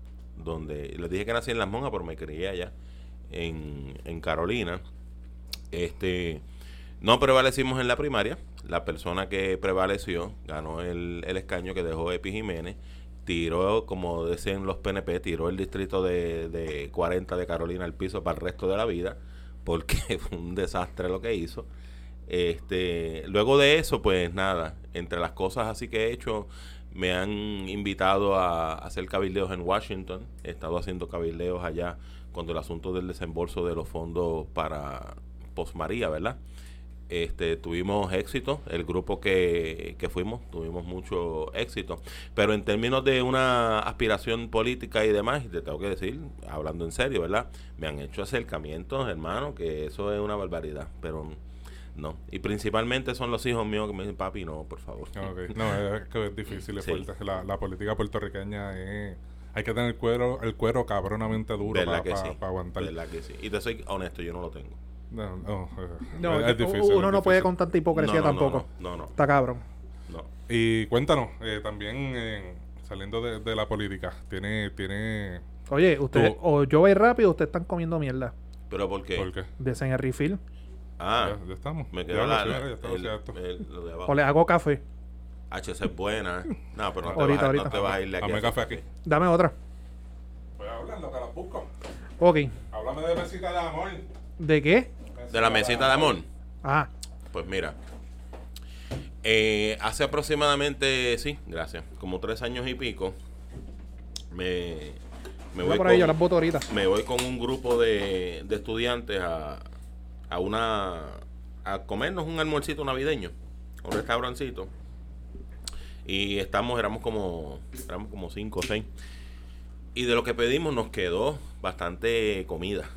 donde les dije que nací en Las Monjas, pero me crié allá en, en Carolina. Este, no prevalecimos en la primaria. La persona que prevaleció ganó el, el escaño que dejó Epi Jiménez. Tiró, como decían los PNP, tiró el distrito de, de 40 de Carolina al piso para el resto de la vida, porque fue un desastre lo que hizo. Este, luego de eso, pues nada, entre las cosas así que he hecho, me han invitado a, hacer cabildeos en Washington. He estado haciendo cabildeos allá cuando el asunto del desembolso de los fondos para Postmaría, ¿verdad? Este, tuvimos éxito, el grupo que, que fuimos, tuvimos mucho éxito. Pero en términos de una aspiración política y demás, y te tengo que decir, hablando en serio, ¿verdad? Me han hecho acercamientos, hermano, que eso es una barbaridad, pero no. Y principalmente son los hijos míos que me dicen, papi, no, por favor. Ah. No, es que es difícil, es Sí. fuerte. La, la política puertorriqueña es... Hay que tener el cuero, el cuero cabronamente duro ¿Verdad para que sí? aguantar. ¿Verdad que sí? Y te soy honesto, yo no lo tengo. No, no, No, es, difícil. uno es no puede con tanta hipocresía No, no, no, tampoco. No, no, Está cabrón. no. Y cuéntanos, eh, también eh, saliendo de, de la política, tiene, tiene, Oye, ustedes, Tú- o yo voy rápido, ustedes están comiendo mierda. ¿Pero por qué? ¿por qué? Desen el refill. Ah, Ya, ya estamos. me quedó lo la, el- el- lo de abajo. O le hago café. HC es buena. ¿eh? No, pero no te, Ahorita, vas, a- ahorita. no te vas a ir de aquí. Dame a café aquí. Dame otra. Pues hablando que las busco. Ok. Háblame de mesita de amor. ¿De qué? De la mesita de amor. Ah, Pues mira. eh, hace aproximadamente, sí, gracias, como tres años y pico, me, me, voy voy, por ahí, yo con, las boto ahorita. me voy con un grupo de, de estudiantes a, a una a comernos un almuercito navideño, un restaurancito. Y estamos, éramos como, éramos como cinco o seis. Y de lo que pedimos nos quedó bastante comida.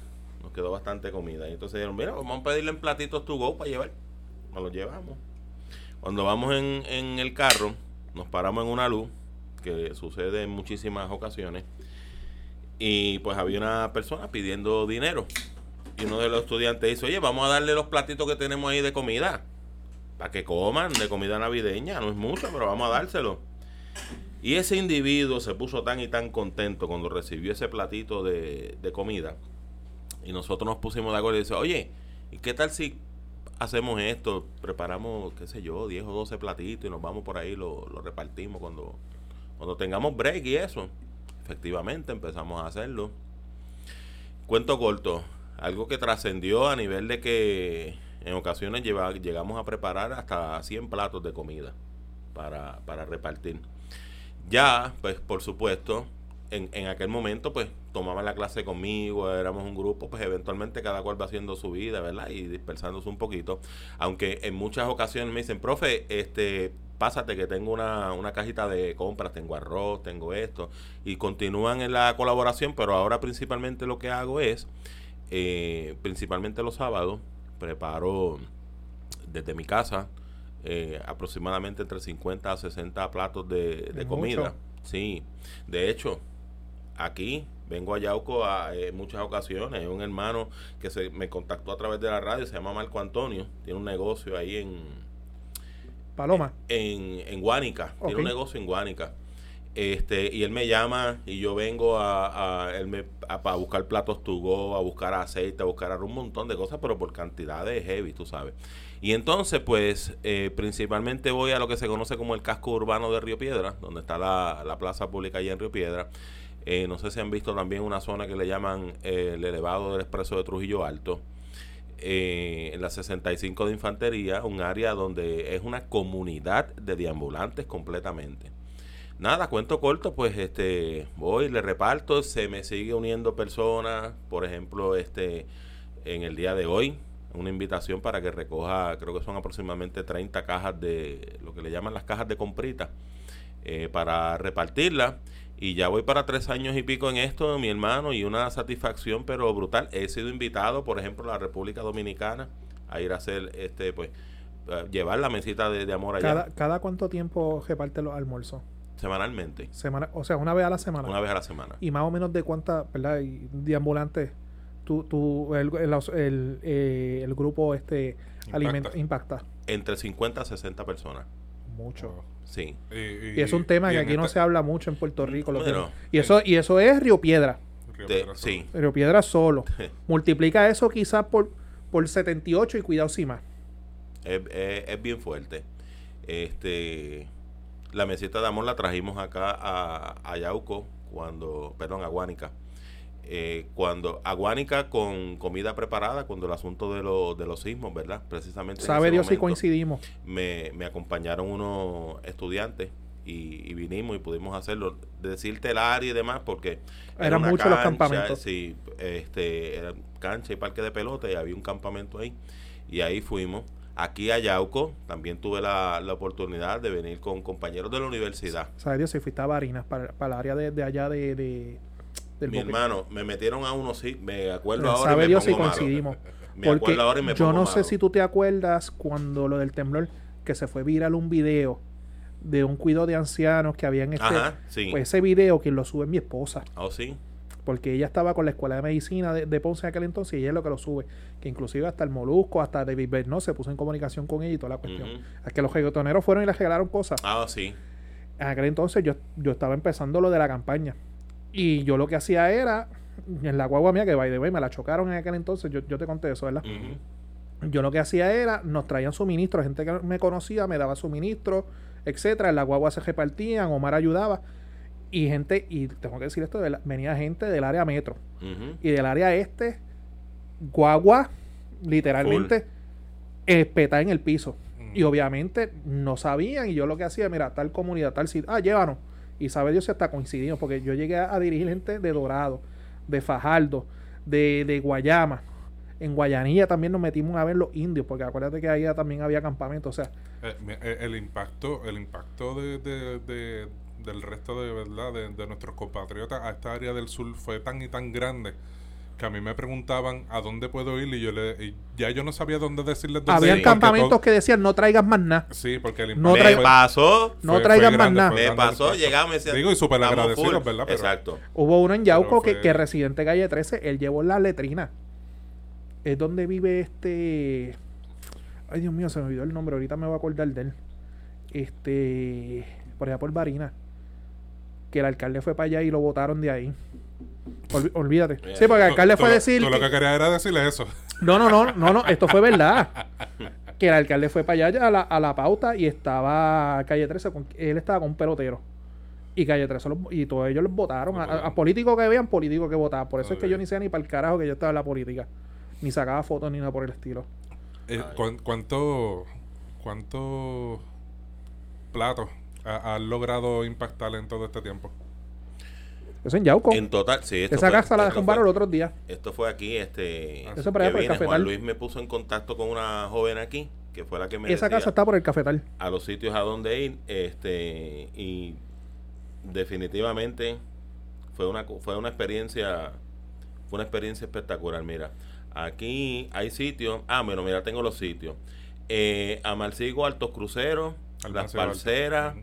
Nos quedó bastante comida. Y entonces dijeron, mira, vamos a pedirle en platitos to go para llevar. Nos los llevamos. Cuando vamos en, en el carro, nos paramos en una luz, que sucede en muchísimas ocasiones. Y pues había una persona pidiendo dinero. Y uno de los estudiantes dice, oye, vamos a darle los platitos que tenemos ahí de comida. Para que coman de comida navideña. No es mucho, pero vamos a dárselo. Y ese individuo se puso tan y tan contento cuando recibió ese platito de, de comida. Y nosotros nos pusimos de acuerdo y dice, oye, ¿y qué tal si hacemos esto? Preparamos, qué sé yo, 10 o 12 platitos y nos vamos por ahí, lo, lo repartimos cuando, cuando tengamos break y eso. Efectivamente, empezamos a hacerlo. Cuento corto, algo que trascendió a nivel de que en ocasiones llegamos a preparar hasta 100 platos de comida para, para repartir. Ya, pues por supuesto, en, en aquel momento, pues tomaban la clase conmigo, éramos un grupo, pues eventualmente cada cual va haciendo su vida, ¿verdad? Y dispersándose un poquito. Aunque en muchas ocasiones me dicen, profe, este, pásate que tengo una, una cajita de compras, tengo arroz, tengo esto, y continúan en la colaboración, pero ahora principalmente lo que hago es, eh, principalmente los sábados, preparo desde mi casa eh, aproximadamente entre 50 a 60 platos de, de comida. mucho. Sí, de hecho, aquí vengo a Yauco a, eh, en muchas ocasiones. Es un hermano que se me contactó a través de la radio, se llama Marco Antonio, tiene un negocio ahí en, Paloma. en, en Guánica, tiene un negocio en Guánica. Este, y él me llama y yo vengo a, a, él me, a, a buscar platos to go, a buscar aceite, a buscar un montón de cosas, pero por cantidades heavy, tú sabes. Y entonces, pues, eh, principalmente voy a lo que se conoce como el casco urbano de Río Piedra, donde está la, la plaza pública allá en Río Piedra. Eh, no sé si han visto también una zona que le llaman eh, el elevado del expreso de Trujillo Alto eh, en la 65 de Infantería, un área donde es una comunidad de deambulantes completamente. nada, cuento corto, pues este voy, le reparto, se me sigue uniendo personas, por ejemplo, este en el día de hoy, una invitación para que recoja, creo que son aproximadamente 30 cajas de lo que le llaman las cajas de comprita, para repartirla. Y ya voy para tres años y pico en esto, mi hermano, y una satisfacción, pero brutal. He sido invitado, por ejemplo, a la República Dominicana a ir a hacer, este, pues, llevar la mesita de, amor allá. ¿Cada, ¿Cada cuánto tiempo reparte los almuerzos? Semanalmente. Semana, o sea, una vez a la semana. Una vez a la semana. Y más o menos de cuánta, ¿verdad? Y deambulantes tú, tú, el, el, eh, el, grupo este impacta. impacta. Entre 50 a 60 personas. Mucho. Sí. Y, es un tema que aquí no se habla mucho en Puerto Rico. y eso y eso es Río Piedra. Río Piedra, sí. Río Piedra solo. Multiplica eso quizás por, por 78 y cuidado si más. Es, es, bien fuerte. Este la mesita de amor la trajimos acá a, a Yauco cuando, perdón, a Guánica eh, cuando aguánica con comida preparada, cuando el asunto de, de los sismos, ¿verdad? Precisamente. Sabe Dios si coincidimos. Me, me, acompañaron unos estudiantes y, vinimos y pudimos hacerlo. Decirte el área y demás, porque. Eran muchos los campamentos. Sí, este, era cancha y parque de pelota y había un campamento ahí. Y ahí fuimos. Aquí a Yauco también tuve la, la oportunidad de venir con compañeros de la universidad. Sabe Dios si fuiste a Barinas, para, para el área de, de allá de mi hermano, me metieron a uno, sí, me acuerdo ahora. Sabe Dios si coincidimos. porque yo no sé si tú te acuerdas cuando lo del temblor, que se fue viral un video de un cuidado de ancianos que habían este. sí. Pues ese video quien lo sube es mi esposa. Oh, sí. Porque ella estaba con la escuela de medicina de, Ponce en aquel entonces y ella es lo que lo sube. Que inclusive hasta el Molusco, hasta David Bernot se puso en comunicación con ella y toda la cuestión. Es que los reggaetoneros fueron y le regalaron cosas. Ah, sí. En aquel entonces yo, yo estaba empezando lo de la campaña. Y yo lo que hacía era, en la guagua mía, que by the way, me la chocaron en aquel entonces, yo, yo te conté eso, ¿verdad? Yo lo que hacía era, nos traían suministros, gente que me conocía me daba suministros, etcétera, en la guagua se repartían, Omar ayudaba. Y gente, y tengo que decir esto, venía gente del área metro. Y del área este, guagua, literalmente, espetada en el piso. Y obviamente no sabían, y yo lo que hacía, mira, tal comunidad, tal sitio, ah, llévanos y sabe Dios si hasta coincidimos, porque yo llegué a, dirigir gente de Dorado, de Fajardo, de, de, Guayama. En Guayanilla también nos metimos a ver los indios, porque acuérdate que ahí también había campamentos. O sea, eh, eh, el impacto, el impacto de, de, del resto de verdad de, nuestros compatriotas a esta área del sur fue tan y tan grande que a mí me preguntaban a dónde puedo ir y yo le ya yo no sabía dónde decirles dónde Había campamentos que decían no traigas más nada. Sí, porque el no me pasó, no traigas más nada. Me pasó, llegamos y Digo y súper agradecidos, ¿verdad? Exacto. Hubo uno en Yauco que, que residente calle 13, él llevó la letrina. Es donde vive este Ay, Dios mío, se me olvidó el nombre, ahorita me voy a acordar de él. Este, por allá por Barina. Que el alcalde fue para allá y lo votaron de ahí olvídate. Sí, porque el alcalde fue a decir. Tú lo que querías era decirle eso. No, no, no, no, no, esto fue verdad. que el alcalde fue para allá a la, a la pauta y estaba calle 13, con, él estaba con un pelotero. Y calle 13 y todos ellos los votaron. A, políticos que vean, políticos que votaban. Por eso es que yo ni sé ni para el carajo que yo estaba en la política. Ni sacaba fotos ni nada por el estilo. Eh, ¿Cuánto cuánto platos has logrado impactar en todo este tiempo? Eso en Yauco. En total, sí. Esa casa la dejó el otro día. Esto fue aquí, este. Eso para allá por el Juan Luis me puso en contacto con una joven aquí, que fue la que me Esa casa está por el cafetal. A los sitios a donde ir, este, y definitivamente fue una, fue una experiencia, fue una experiencia espectacular. Mira, aquí hay sitios, ah, bueno, mira, tengo los sitios. Eh, Amalcigo, Altos Cruceros, Las Parceras,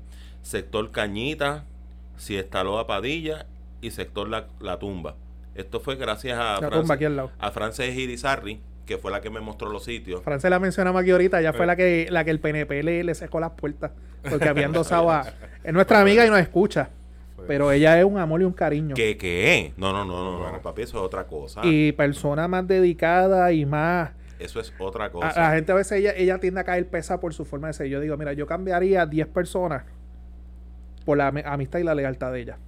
Sector Cañita, Siestaloa Padilla y sector La, Tumba. Esto fue gracias a, a Frances Irizarri, que fue la que me mostró los sitios. Frances la mencionamos aquí ahorita, ella fue la que la que el PNP le, le secó las puertas, porque habían dos a... Es nuestra amiga y nos escucha. Pero ella es un amor y un cariño. ¿Qué qué? No, no, no, no, no, papi, eso es otra cosa. Y persona más dedicada y más... Eso es otra cosa. la gente a veces ella, ella tiende a caer pesa por su forma de ser. Yo digo, mira, yo cambiaría 10 personas por la amistad y la lealtad de ella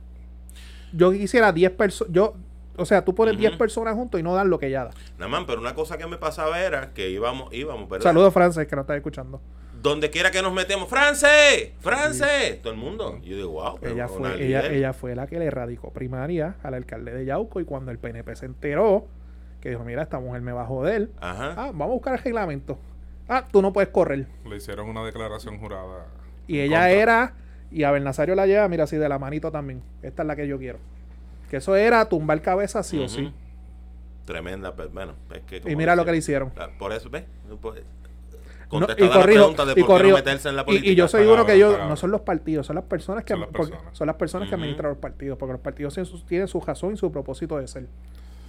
yo quisiera 10 personas, yo, o sea, tú pones 10 personas juntos y no dan lo que ella da. Nada más, pero una cosa que me pasaba era que íbamos, íbamos, Saludos, Frances, que no estás escuchando. donde quiera que nos metemos, ¡France! ¡France! Todo el mundo. Y yo digo, wow. pero Ella fue, ella, ella fue la que le radicó primaria al alcalde de Yauco y cuando el PNP se enteró, que dijo, mira, esta mujer me va a joder. Ajá. Ah, vamos a buscar el reglamento. Ah, tú no puedes correr. Le hicieron una declaración jurada. Y ella contra. era, y a Bernasario la lleva, mira, así de la manito también. Esta es la que yo quiero. Que eso era tumbar cabeza sí o sí. Tremenda, pero bueno. Es que Y mira lo que le hicieron. Por eso, ¿ves? Por- No, y corrijo, de y no corrijo. meterse en la política. Y, yo soy uno que yo, no son los partidos, son las personas que Son las porque- personas. son las personas que administran los partidos, porque los partidos tienen su, tienen su razón y su propósito de ser.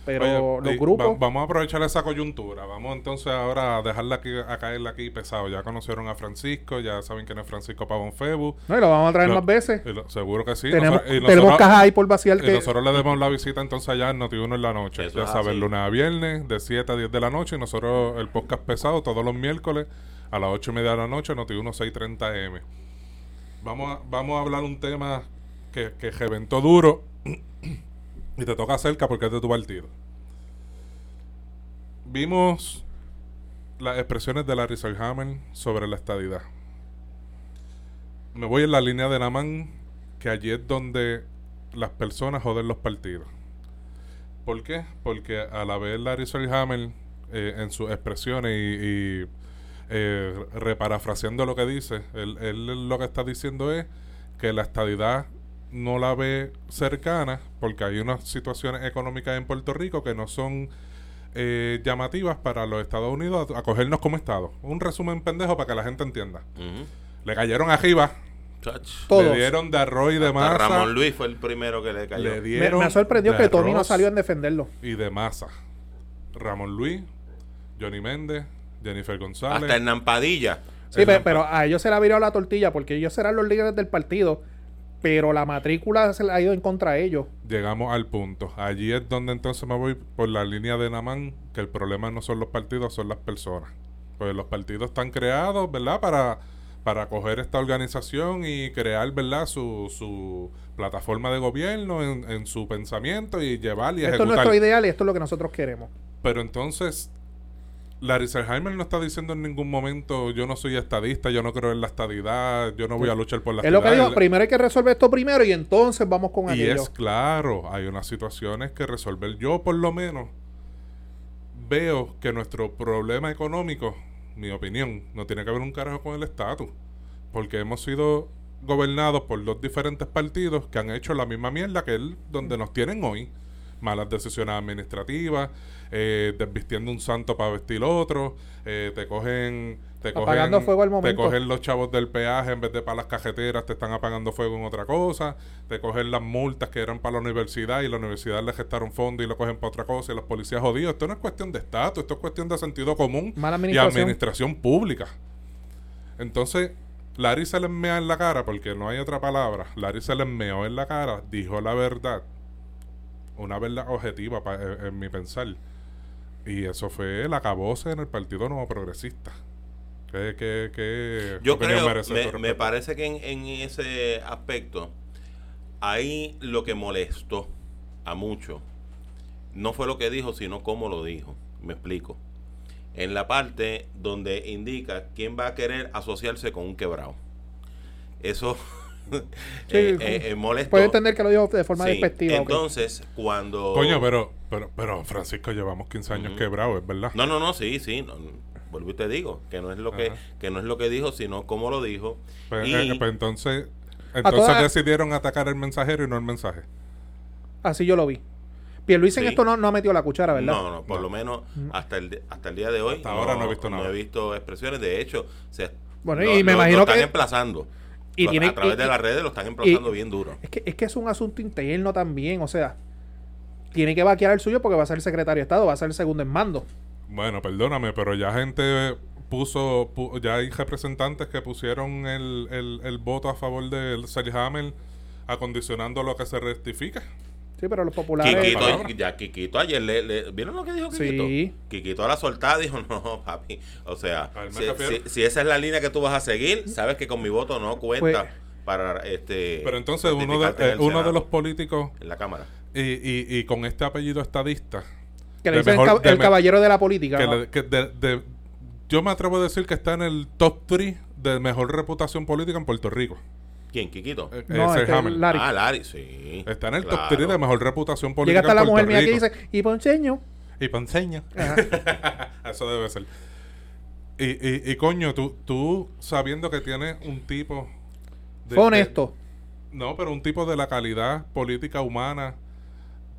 Pero Oye, los y grupos, va- vamos a aprovechar esa coyuntura. Vamos entonces ahora a dejarla aquí, a caerla aquí pesado. Ya conocieron a Francisco, ya saben quién es Francisco Pavón Febu. no, y lo vamos a traer Lo- más veces. lo- seguro que sí. tenemos Nosotros- y tenemos nosotros- cajas ahí por vaciar Y que nosotros le demos la visita entonces allá en Noti1 en la noche. Eso ya así. lunes a viernes, de 7 a 10 de la noche. Y nosotros el podcast pesado todos los miércoles a las 8 y media de la noche, Noti1 630 M. Vamos a, vamos a hablar un tema que, que reventó duro y te toca cerca porque es de tu partido. Vimos las expresiones de Larry Selhammer sobre la estadidad. Me voy en la línea de Naman, que allí es donde las personas joden los partidos. ¿Por qué? Porque a la vez Larry Selhammer, eh, en sus expresiones y, y, eh, reparafraseando lo que dice, él, él lo que está diciendo es que la estadidad no la ve cercana porque hay unas situaciones económicas en Puerto Rico que no son eh, llamativas para los Estados Unidos a, a cogernos como Estado. Un resumen pendejo para que la gente entienda. Le cayeron arriba. Todos. le dieron de arroz y de Hasta masa. Ramón Luis fue el primero que le cayó. le me, dieron me de que Tony no salió en defenderlo. y de masa. Ramón Luis, Johnny Méndez, Jennifer González. Hasta Hernán Padilla. Sí, El pero a ellos se le ha virado la tortilla porque ellos serán los líderes del partido, pero la matrícula se le ha ido en contra de ellos. Llegamos al punto. Allí es donde entonces me voy por la línea de Namán, que el problema no son los partidos, son las personas. Pues los partidos están creados, ¿verdad? Para, para coger esta organización y crear, ¿verdad? Su, su plataforma de gobierno en, en su pensamiento y llevar y Esto es ejecutar. nuestro ideal y esto es lo que nosotros queremos. Pero entonces, Larry Selheimer no está diciendo en ningún momento, yo no soy estadista, yo no creo en la estadidad, yo no voy a luchar por la Es lo que estadidad". dijo, primero hay que resolver esto primero y entonces vamos con Y aquello. es claro, hay unas situaciones que resolver. Yo por lo menos veo que nuestro problema económico, mi opinión, no tiene que ver un carajo con el estatus. Porque hemos sido gobernados por dos diferentes partidos que han hecho la misma mierda que él, donde nos tienen hoy. Malas decisiones administrativas, eh, desvistiendo un santo para vestir otro, eh, te cogen... Te Apagando cogen, fuego al Te cogen los chavos del peaje en vez de para las cajeteras, te están apagando fuego en otra cosa. Te cogen las multas que eran para la universidad y la universidad le gestaron fondos y lo cogen para otra cosa y los policías jodidos. Esto no es cuestión de estatus, esto es cuestión de sentido común y administración. pública. Entonces, Larry se le mea en la cara, porque no hay otra palabra. Larry se le meó en la cara, dijo la verdad. Una verdad objetiva pa- en, en mi pensar. Y eso fue el acabose en el Partido Nuevo Progresista. ¿Qué, qué, qué Yo creo, merece me, parece que en, en ese aspecto, ahí lo que molestó a muchos no fue lo que dijo, sino cómo lo dijo. Me explico. En la parte donde indica quién va a querer asociarse con un quebrado. Eso eh, eh, eh, entender que lo dijo de forma Sí, despectiva. Entonces, cuando... Coño, pero, pero, pero Francisco, llevamos 15 años Ujú. quebrados, es verdad. No, no, no, sí, sí. no, no, vuelvo y te digo, que no es lo que, Ajá. que no es lo que dijo, sino cómo lo dijo. Pues, Y- eh, pues entonces, entonces decidieron atacar el mensajero y no el mensaje. Así yo lo vi. Pierluisi en Sí. esto no, no ha metido la cuchara, ¿verdad? No, no, por No. lo menos hasta el, de- hasta el día de hoy. Hasta ahora no he visto nada. No he visto expresiones. De hecho, se, Bueno, lo- y me lo- imagino lo están que- emplazando. Y tiene- a través y- de las redes lo están emplazando bien duro. Es que, es que es un asunto interno también, o sea, tiene que vaquear el suyo porque va a ser secretario de Estado, va a ser el segundo en mando. Bueno, perdóname, pero ya gente puso, pu- ya hay representantes que pusieron el, el, el voto a favor del Selhammer acondicionando lo que se rectifica. Sí, pero los populares... Palabra. ya Quiquito ayer, le, le- ¿vieron lo que dijo Quiquito? Sí. Quiquito a la soltada dijo, no, papi. O sea, si, refiero. si- si esa es la línea que tú vas a seguir, sabes que con mi voto no cuenta Pues- para este. Pero entonces uno, de, en eh, uno de los políticos En la Cámara. y, y, y con este apellido estadista que le dicen mejor- el, caballero de la política. que, ¿no? le- que de, de- yo me atrevo a decir que está en el top 3 de mejor reputación política en Puerto Rico. ¿Quién? ¿Quiquito? Eh, No, ese este, Hammer. Larry. Ah, Larry, sí. Está en el top Claro. 3 de mejor reputación Llega política hasta en la Puerto mujer mía que dice, y ponceño. Y Ponceño. Eso debe ser. Y, y, y coño, tú, tú sabiendo que tienes un tipo... de- Fue de- honesto. no, pero un tipo de la calidad política humana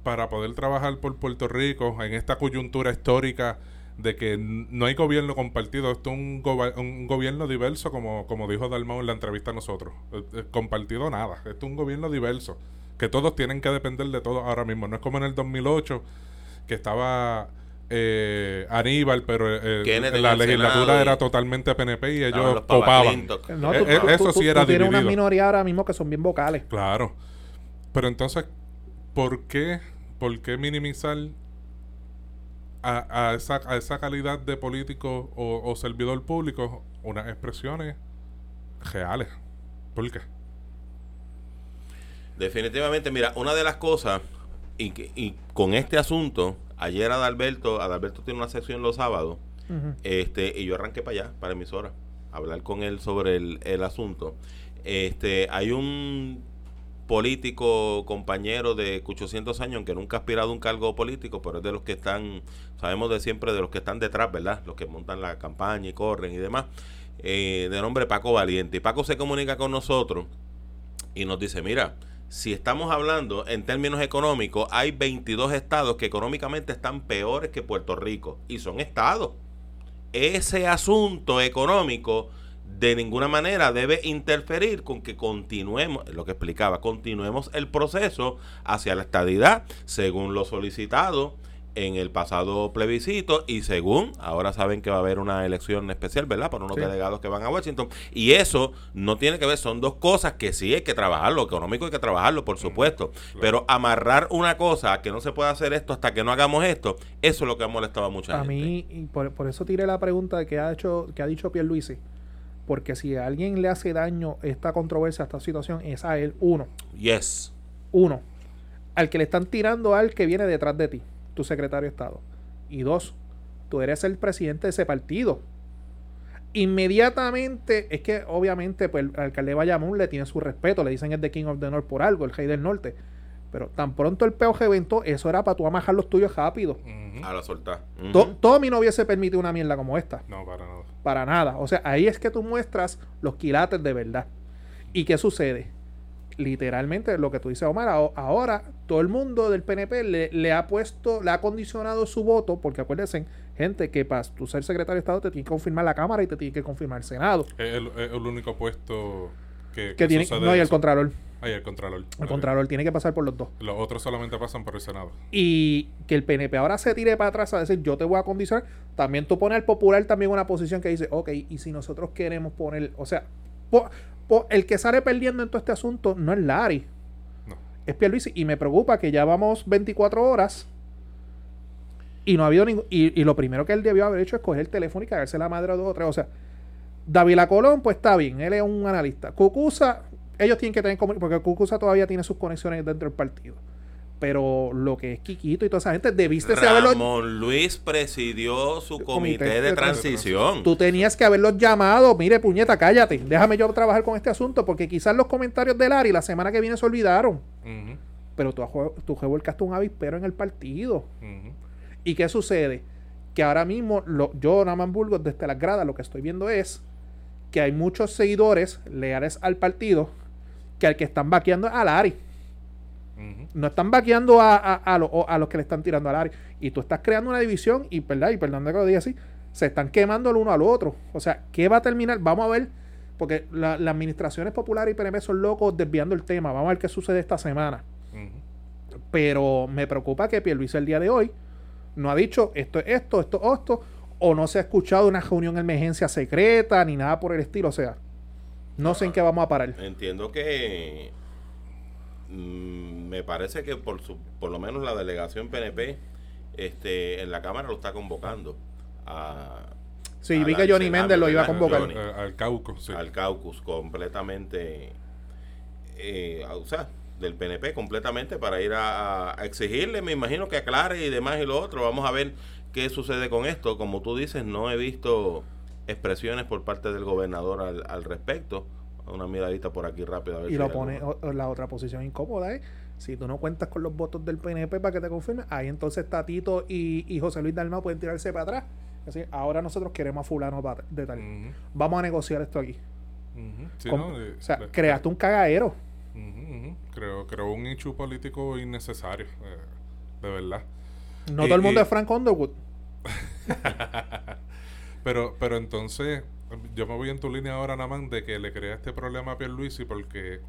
para poder trabajar por Puerto Rico en esta coyuntura histórica de que no hay gobierno compartido, esto es un, gobierno diverso, como, como dijo Dalmau en la entrevista a nosotros. Eh, eh, compartido nada, esto es un gobierno diverso, que todos tienen que depender de todos ahora mismo. No es como en el 2008, que estaba eh, Aníbal, pero eh, la legislatura era totalmente PNP y ellos copaban. Clinton. No, tú- eh, tú- eso tú- sí tú era tienes una dividido. minoría ahora mismo que son bien vocales. Claro. Pero entonces, ¿por qué, por qué minimizar a, a esa, a esa calidad de político o, o servidor público unas expresiones reales? ¿Por qué? Definitivamente, mira, una de las cosas, y, que- y con este asunto, ayer Adalberto, Adalberto tiene una sección los sábados, este, y yo arranqué para allá, para emisora, a hablar con él sobre el, el asunto. Este, hay un político, compañero de 800 años, que nunca ha aspirado a un cargo político, pero es de los que están, sabemos de siempre, de los que están detrás, ¿verdad? Los que montan la campaña y corren y demás, eh, de nombre Paco Valiente. Y Paco se comunica con nosotros y nos dice, mira, si estamos hablando en términos económicos, hay 22 estados que económicamente están peores que Puerto Rico y son estados. Ese asunto económico de ninguna manera debe interferir con que continuemos, lo que explicaba, continuemos el proceso hacia la estadidad según lo solicitado en el pasado plebiscito y según ahora saben que va a haber una elección especial, ¿verdad? Para unos Sí. delegados que van a Washington. Y eso no tiene que ver, son dos cosas que sí hay que trabajarlo, lo económico hay que trabajarlo, por supuesto. Pero amarrar una cosa a que no se puede hacer esto hasta que no hagamos esto, eso es lo que ha molestado a mucha A gente. mí, y por, por eso tiré la pregunta que ha hecho, que ha dicho Pierluisi. Porque si a alguien le hace daño esta controversia, esta situación, es a él, uno. Yes. Uno, al que le están tirando al que viene detrás de ti, tu secretario de Estado. Y dos, tú eres el presidente de ese partido. Inmediatamente, es que obviamente pues, el alcalde de Bayamón le tiene su respeto, le dicen es the King of the North por algo, el rey del norte. Pero tan pronto el peo reventó, eso era para tú amajar los tuyos rápido. A la soltar. Ujú. To- Tommy no hubiese permitido una mierda como esta. No, para nada. Para nada. O sea, ahí es que tú muestras los quilates de verdad. ¿Y qué sucede? Literalmente, lo que tú dices, Omar, aho- ahora todo el mundo del PNP le, le ha puesto, le ha condicionado su voto, porque acuérdense, gente, que para tú ser secretario de Estado te tiene que confirmar la Cámara y te tiene que confirmar el Senado. Es el, único puesto que, Que tiene, no, y el eso. Contralor. Ah, y el Contralor. El Contralor tiene que pasar por los dos. Los otros solamente pasan por el Senado. y que el PNP ahora se tire para atrás a decir yo te voy a condicionar, también tú pones al popular también una posición que dice, ok, y si nosotros queremos poner, o sea, po- po- el que sale perdiendo en todo este asunto no es Larry, No. es Pierluisi, y me preocupa que ya vamos 24 horas y no ha habido ningún, y, y lo primero que él debió haber hecho es coger el teléfono y cagarse la madre a dos o tres, o sea, David Colón, pues está bien, él es un analista. Cucusa, ellos tienen que tener porque Cucusa todavía tiene sus conexiones dentro del partido. Pero lo que es Quiquito y toda esa gente, debiste haberlo. Ramón Luis presidió su Comité comité de transición. Tú tenías que haberlos llamado. Mire, puñeta, cállate. Déjame yo trabajar con este asunto. Porque quizás los comentarios de Larry la semana que viene se olvidaron. Ujú, Pero tú, tú revolcaste un avispero en el partido. ¿Y qué sucede? Que ahora mismo, lo, yo, Naman Burgos, desde las gradas, lo que estoy viendo es que hay muchos seguidores leales al partido que al que están vaqueando es a. Ujú. No están vaqueando a, a, a lo- a los que le están tirando al Larry. Y tú estás creando una división y, ¿verdad? Y perdón de que lo diga así, se están quemando el uno al otro. O sea, ¿qué va a terminar? Vamos a ver, porque la- las administraciones populares y PNP son locos desviando el tema. Vamos a ver qué sucede esta semana. Pero me preocupa que Pierluisi el día de hoy no ha dicho esto es esto, esto, esto, o no se ha escuchado una reunión de emergencia secreta ni nada por el estilo. O sea, no sé en qué vamos a parar. Entiendo que mm, me parece que por su, por lo menos la delegación PNP este en la cámara lo está convocando a, Sí, a vi que Johnny Méndez lo iba a convocar. Johnny. Al Cauco, sí. al caucus completamente eh, o sea del PNP completamente para ir a, a exigirle me imagino que aclare y demás y lo otro vamos a ver qué sucede con esto como tú dices no he visto expresiones por parte del gobernador al, al respecto. Una miradita por aquí rápida. Y si lo pone, o- la otra posición incómoda es, si tú no cuentas con los votos del PNP para que te confirme, ahí entonces Tatito y, y José Luis Dalmau pueden tirarse para atrás. Así, ahora nosotros queremos a fulano de tal. Vamos a negociar esto aquí. Eh, o sea, de- creaste un cagadero. Ujú. Creo, creo un hecho político innecesario, eh, de verdad. No Y- todo el mundo y- es Frank Underwood. Pero, pero entonces, yo me voy en tu línea ahora, Naman, de que le crea este problema a Pierluisi porque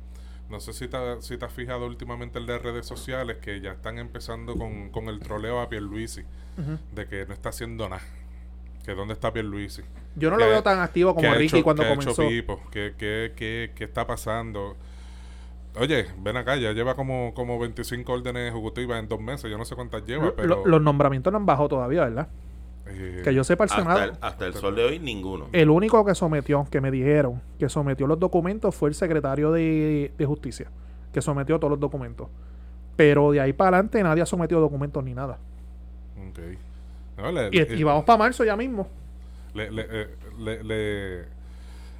no sé si te, si te has fijado últimamente el de redes sociales que ya están empezando con, con el troleo a Pierluisi, Ujú. de que no está haciendo nada. Que dónde está Pierluisi. Yo no lo veo tan activo ¿Qué como ha Ricky hecho- cuando qué ha comenzó. hecho Pipo? ¿Qué, qué, qué, qué está pasando? Oye, ven acá, ya lleva como, como 25 órdenes ejecutivas en dos meses. Yo no sé cuántas lleva, pero... lo- los nombramientos no han bajado todavía, ¿verdad? Eh, Que yo sepa el Hasta Senado. el, hasta el sol de hoy, ninguno. El único que sometió, que me dijeron, que sometió los documentos fue el secretario de, de Justicia, que sometió todos los documentos. Pero de ahí para adelante nadie ha sometido documentos ni nada. ok. No, le- Y, y vamos para marzo ya mismo. le- le- eh, le- le-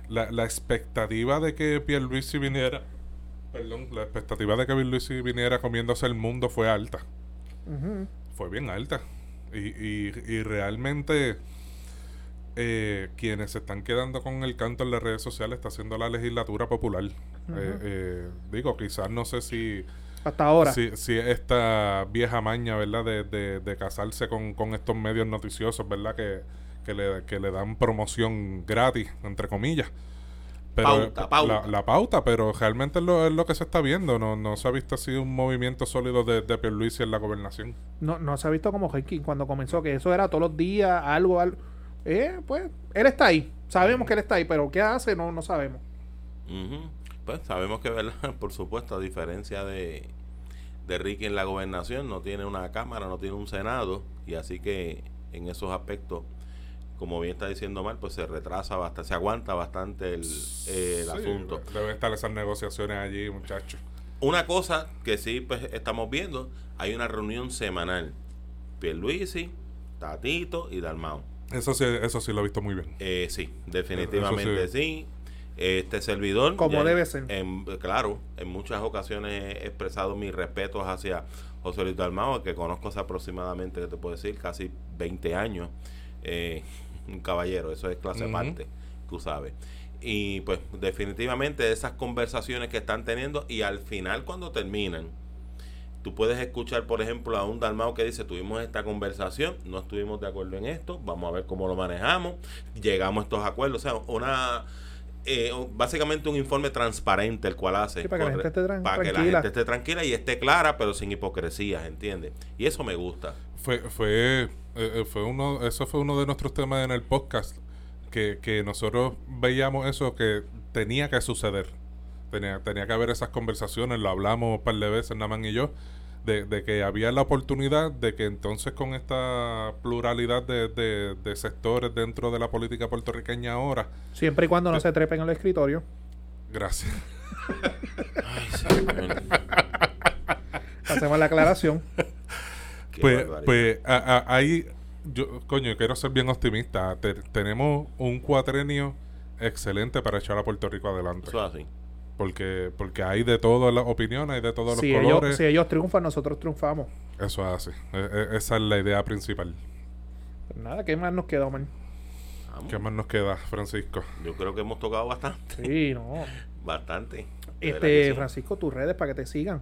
la, la expectativa de que Pierluisi viniera... Perdón, la expectativa de que Pierluisi viniera comiéndose el mundo fue alta. Fue bien alta. Y, y, y realmente eh, quienes se están quedando con el canto en las redes sociales está haciendo la legislatura popular. Eh, eh, digo, quizás no sé si, Hasta ahora. si, si esta vieja maña, ¿verdad? De, de, de casarse con, con estos medios noticiosos, ¿verdad? Que, que, le, que le dan promoción gratis, entre comillas. Pero, Pauta, pauta. La, la pauta, pero realmente es lo, es lo que se está viendo. No, no se ha visto así un movimiento sólido de, de Pierluisi en la gobernación. No, no se ha visto como Henkin cuando comenzó, que eso era todos los días, algo, algo. Eh, pues, él está ahí. Sabemos que él está ahí, pero ¿qué hace? No, no sabemos. Ujú. Pues sabemos que, ¿verdad? Por supuesto, a diferencia de, de Ricky en la gobernación, no tiene una Cámara, no tiene un Senado, y así que en esos aspectos, como bien está diciendo Mal, pues se retrasa bastante, se aguanta bastante el, eh, el Sí, asunto. Deben estar esas negociaciones allí, muchachos. Una cosa que sí pues estamos viendo, hay una reunión semanal. Pierluisi, Tatito y Dalmao. Eso sí, eso sí lo he visto muy bien. Eh, sí, definitivamente sí. Este servidor. Como debe ser. en- claro, en muchas ocasiones he expresado mis respetos hacia José Luis Dalmao, que conozco hace aproximadamente, ¿qué te puedo decir? Casi 20 años. Eh, un caballero, eso es clase aparte, tú sabes. Y pues definitivamente esas conversaciones que están teniendo y al final cuando terminan, Tú puedes escuchar, por ejemplo, a un Dalmao que dice, tuvimos esta conversación, no estuvimos de acuerdo en esto, vamos a ver cómo lo manejamos, llegamos a estos acuerdos, o sea, una... eh, básicamente un informe transparente el cual hace Sí, para que la gente esté para que la tranquila. gente esté tranquila y esté clara pero sin hipocresías ¿entiendes? y eso me gusta Fue, fue, eh, eh, fue uno, eso fue uno de nuestros temas en el podcast, que, que nosotros veíamos eso que tenía que suceder. Tenía, tenía que haber esas conversaciones, lo hablamos un par de veces, Naman y yo, de, de que había la oportunidad de que entonces con esta pluralidad de, de, de sectores dentro de la política puertorriqueña ahora, Siempre y cuando no se trepen en el escritorio. gracias. Ay. Hacemos la aclaración. Pues, pues a- a- ahí, yo, coño, quiero ser bien optimista. Te- tenemos un cuatrenio excelente para echar a Puerto Rico adelante. eso es así Porque, porque hay de todas las opiniones, hay de todos Si los ellos, colores. si ellos triunfan, nosotros triunfamos. Eso es así. E- e- esa es la idea principal. Pues nada, ¿qué más nos quedó, man? Vamos. ¿Qué más nos queda, Francisco? yo creo que hemos tocado bastante Sí, no. bastante Este, sí. Francisco, tus redes para que te sigan.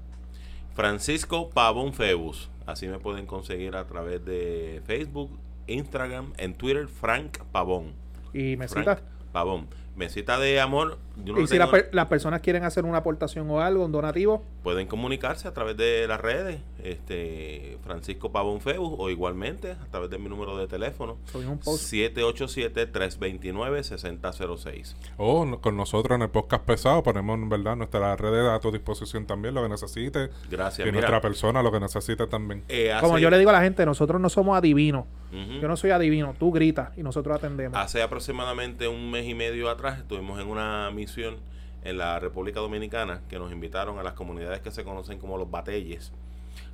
Francisco Pavón Febus. Así me pueden conseguir a través de Facebook, Instagram, en Twitter, Frank Pavón. Y me Frank. Pavón. Mesita de amor. Yo no Y si tengo- la per- las personas quieren hacer una aportación o algo, un donativo, pueden comunicarse a través de las redes, este Francisco Pavón Febus, o igualmente a través de mi número de teléfono, subimos un post. 787-329-6006. O no- con nosotros en el podcast pesado ponemos, ¿verdad? Nuestras redes a tu disposición también, lo que necesite. Gracias. y Mira, nuestra persona lo que necesite también. eh, hace, Como yo le digo a la gente, nosotros no somos adivinos. Yo no soy adivino, tú gritas y nosotros atendemos. Hace aproximadamente un mes y medio atrás estuvimos en una misión en la República Dominicana que nos invitaron a las comunidades que se conocen como los batelles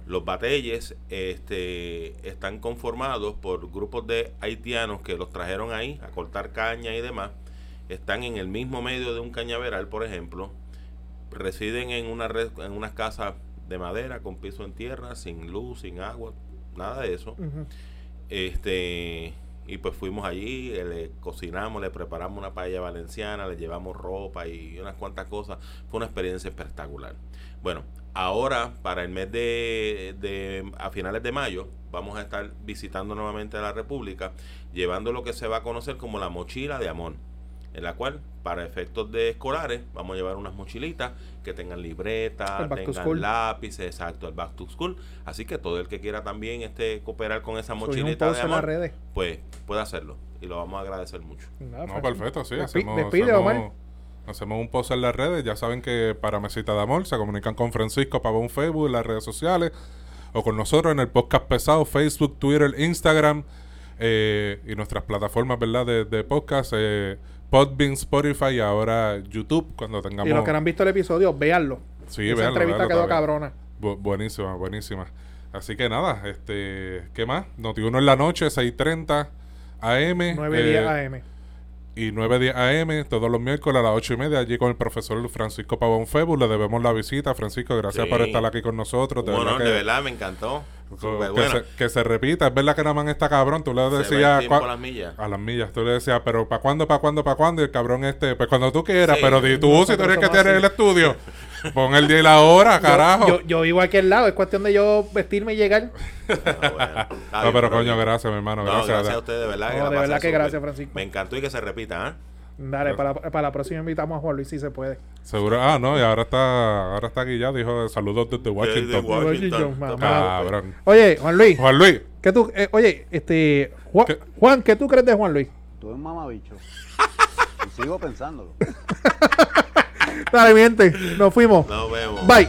Los batelles este, están conformados por grupos de haitianos que los trajeron ahí a cortar caña y demás. Están en el mismo medio de un cañaveral, por ejemplo. Residen en, una red, en unas casas de madera con piso en tierra, sin luz, sin agua, nada de eso. Este, y pues fuimos allí, eh, le cocinamos, le preparamos una paella valenciana, le llevamos ropa y unas cuantas cosas. Fue una experiencia espectacular. Bueno, ahora para el mes de, de- a finales de mayo vamos a estar visitando nuevamente la República, llevando lo que se va a conocer como la mochila de Amón, en la cual para efectos de escolares vamos a llevar unas mochilitas que tengan El libreta, back to tengan school. lápices, exacto, el back to school. Así que todo el que quiera también este cooperar con esa mochilita de Amón, redes. pues puede hacerlo y lo vamos a agradecer mucho. Nada, No, perfecto, sí. Hacemos, despide, hacemos- Omar. hacemos un post en las redes. Ya saben que para Mesita de Amor se comunican con Francisco Pavón Facebook en las redes sociales o con nosotros en el podcast pesado, Facebook, Twitter, Instagram eh, y nuestras plataformas ¿verdad? De, de podcast, eh, Podbean, Spotify y ahora YouTube cuando tengamos... Y los que no han visto el episodio, véanlo. Sí, Esa véanlo, entrevista véanlo quedó cabrona. Bu- buenísima, buenísima. Así que nada, este, ¿qué más? Noti1 en la noche, 6.30 AM. 9 eh, días AM. y 9.10 AM todos los miércoles a las 8 y media allí con el profesor Francisco Pavón Febu. Le debemos la visita. Francisco, gracias Sí. por estar aquí con nosotros. Verdad que, de verdad, me encantó. Que, se, que se repita. Es verdad que Namán está cabrón. Tú le decías a las millas. a las millas. Tú le decías, pero ¿para cuándo, para cuándo, para cuándo? Y el cabrón este, pues cuando tú quieras. Sí. pero di tú, si tú eres que tienes el estudio, pon el día y la hora, carajo. Yo, yo vivo aquí al lado, es cuestión de yo vestirme y llegar. Ah, bueno. No, pero coño, gracias, mi hermano. No, gracias. gracias, a ustedes, de verdad. No, que de verdad que gracias, Francisco. Me encantó y que se repita, ¿ah? Dale, para, para la próxima invitamos a Juan Luis si se puede. Seguro. Ah, no, y ahora está, ahora está aquí ya. Dijo saludos desde Washington. Oye, Juan Luis, Juan Luis. ¿qué tú, eh, oye, este, Juan, ¿Qué? Juan, ¿qué tú crees de Juan Luis? Tú eres un mamabicho. y sigo pensándolo. Dale, miente, nos fuimos. Nos vemos. Bye.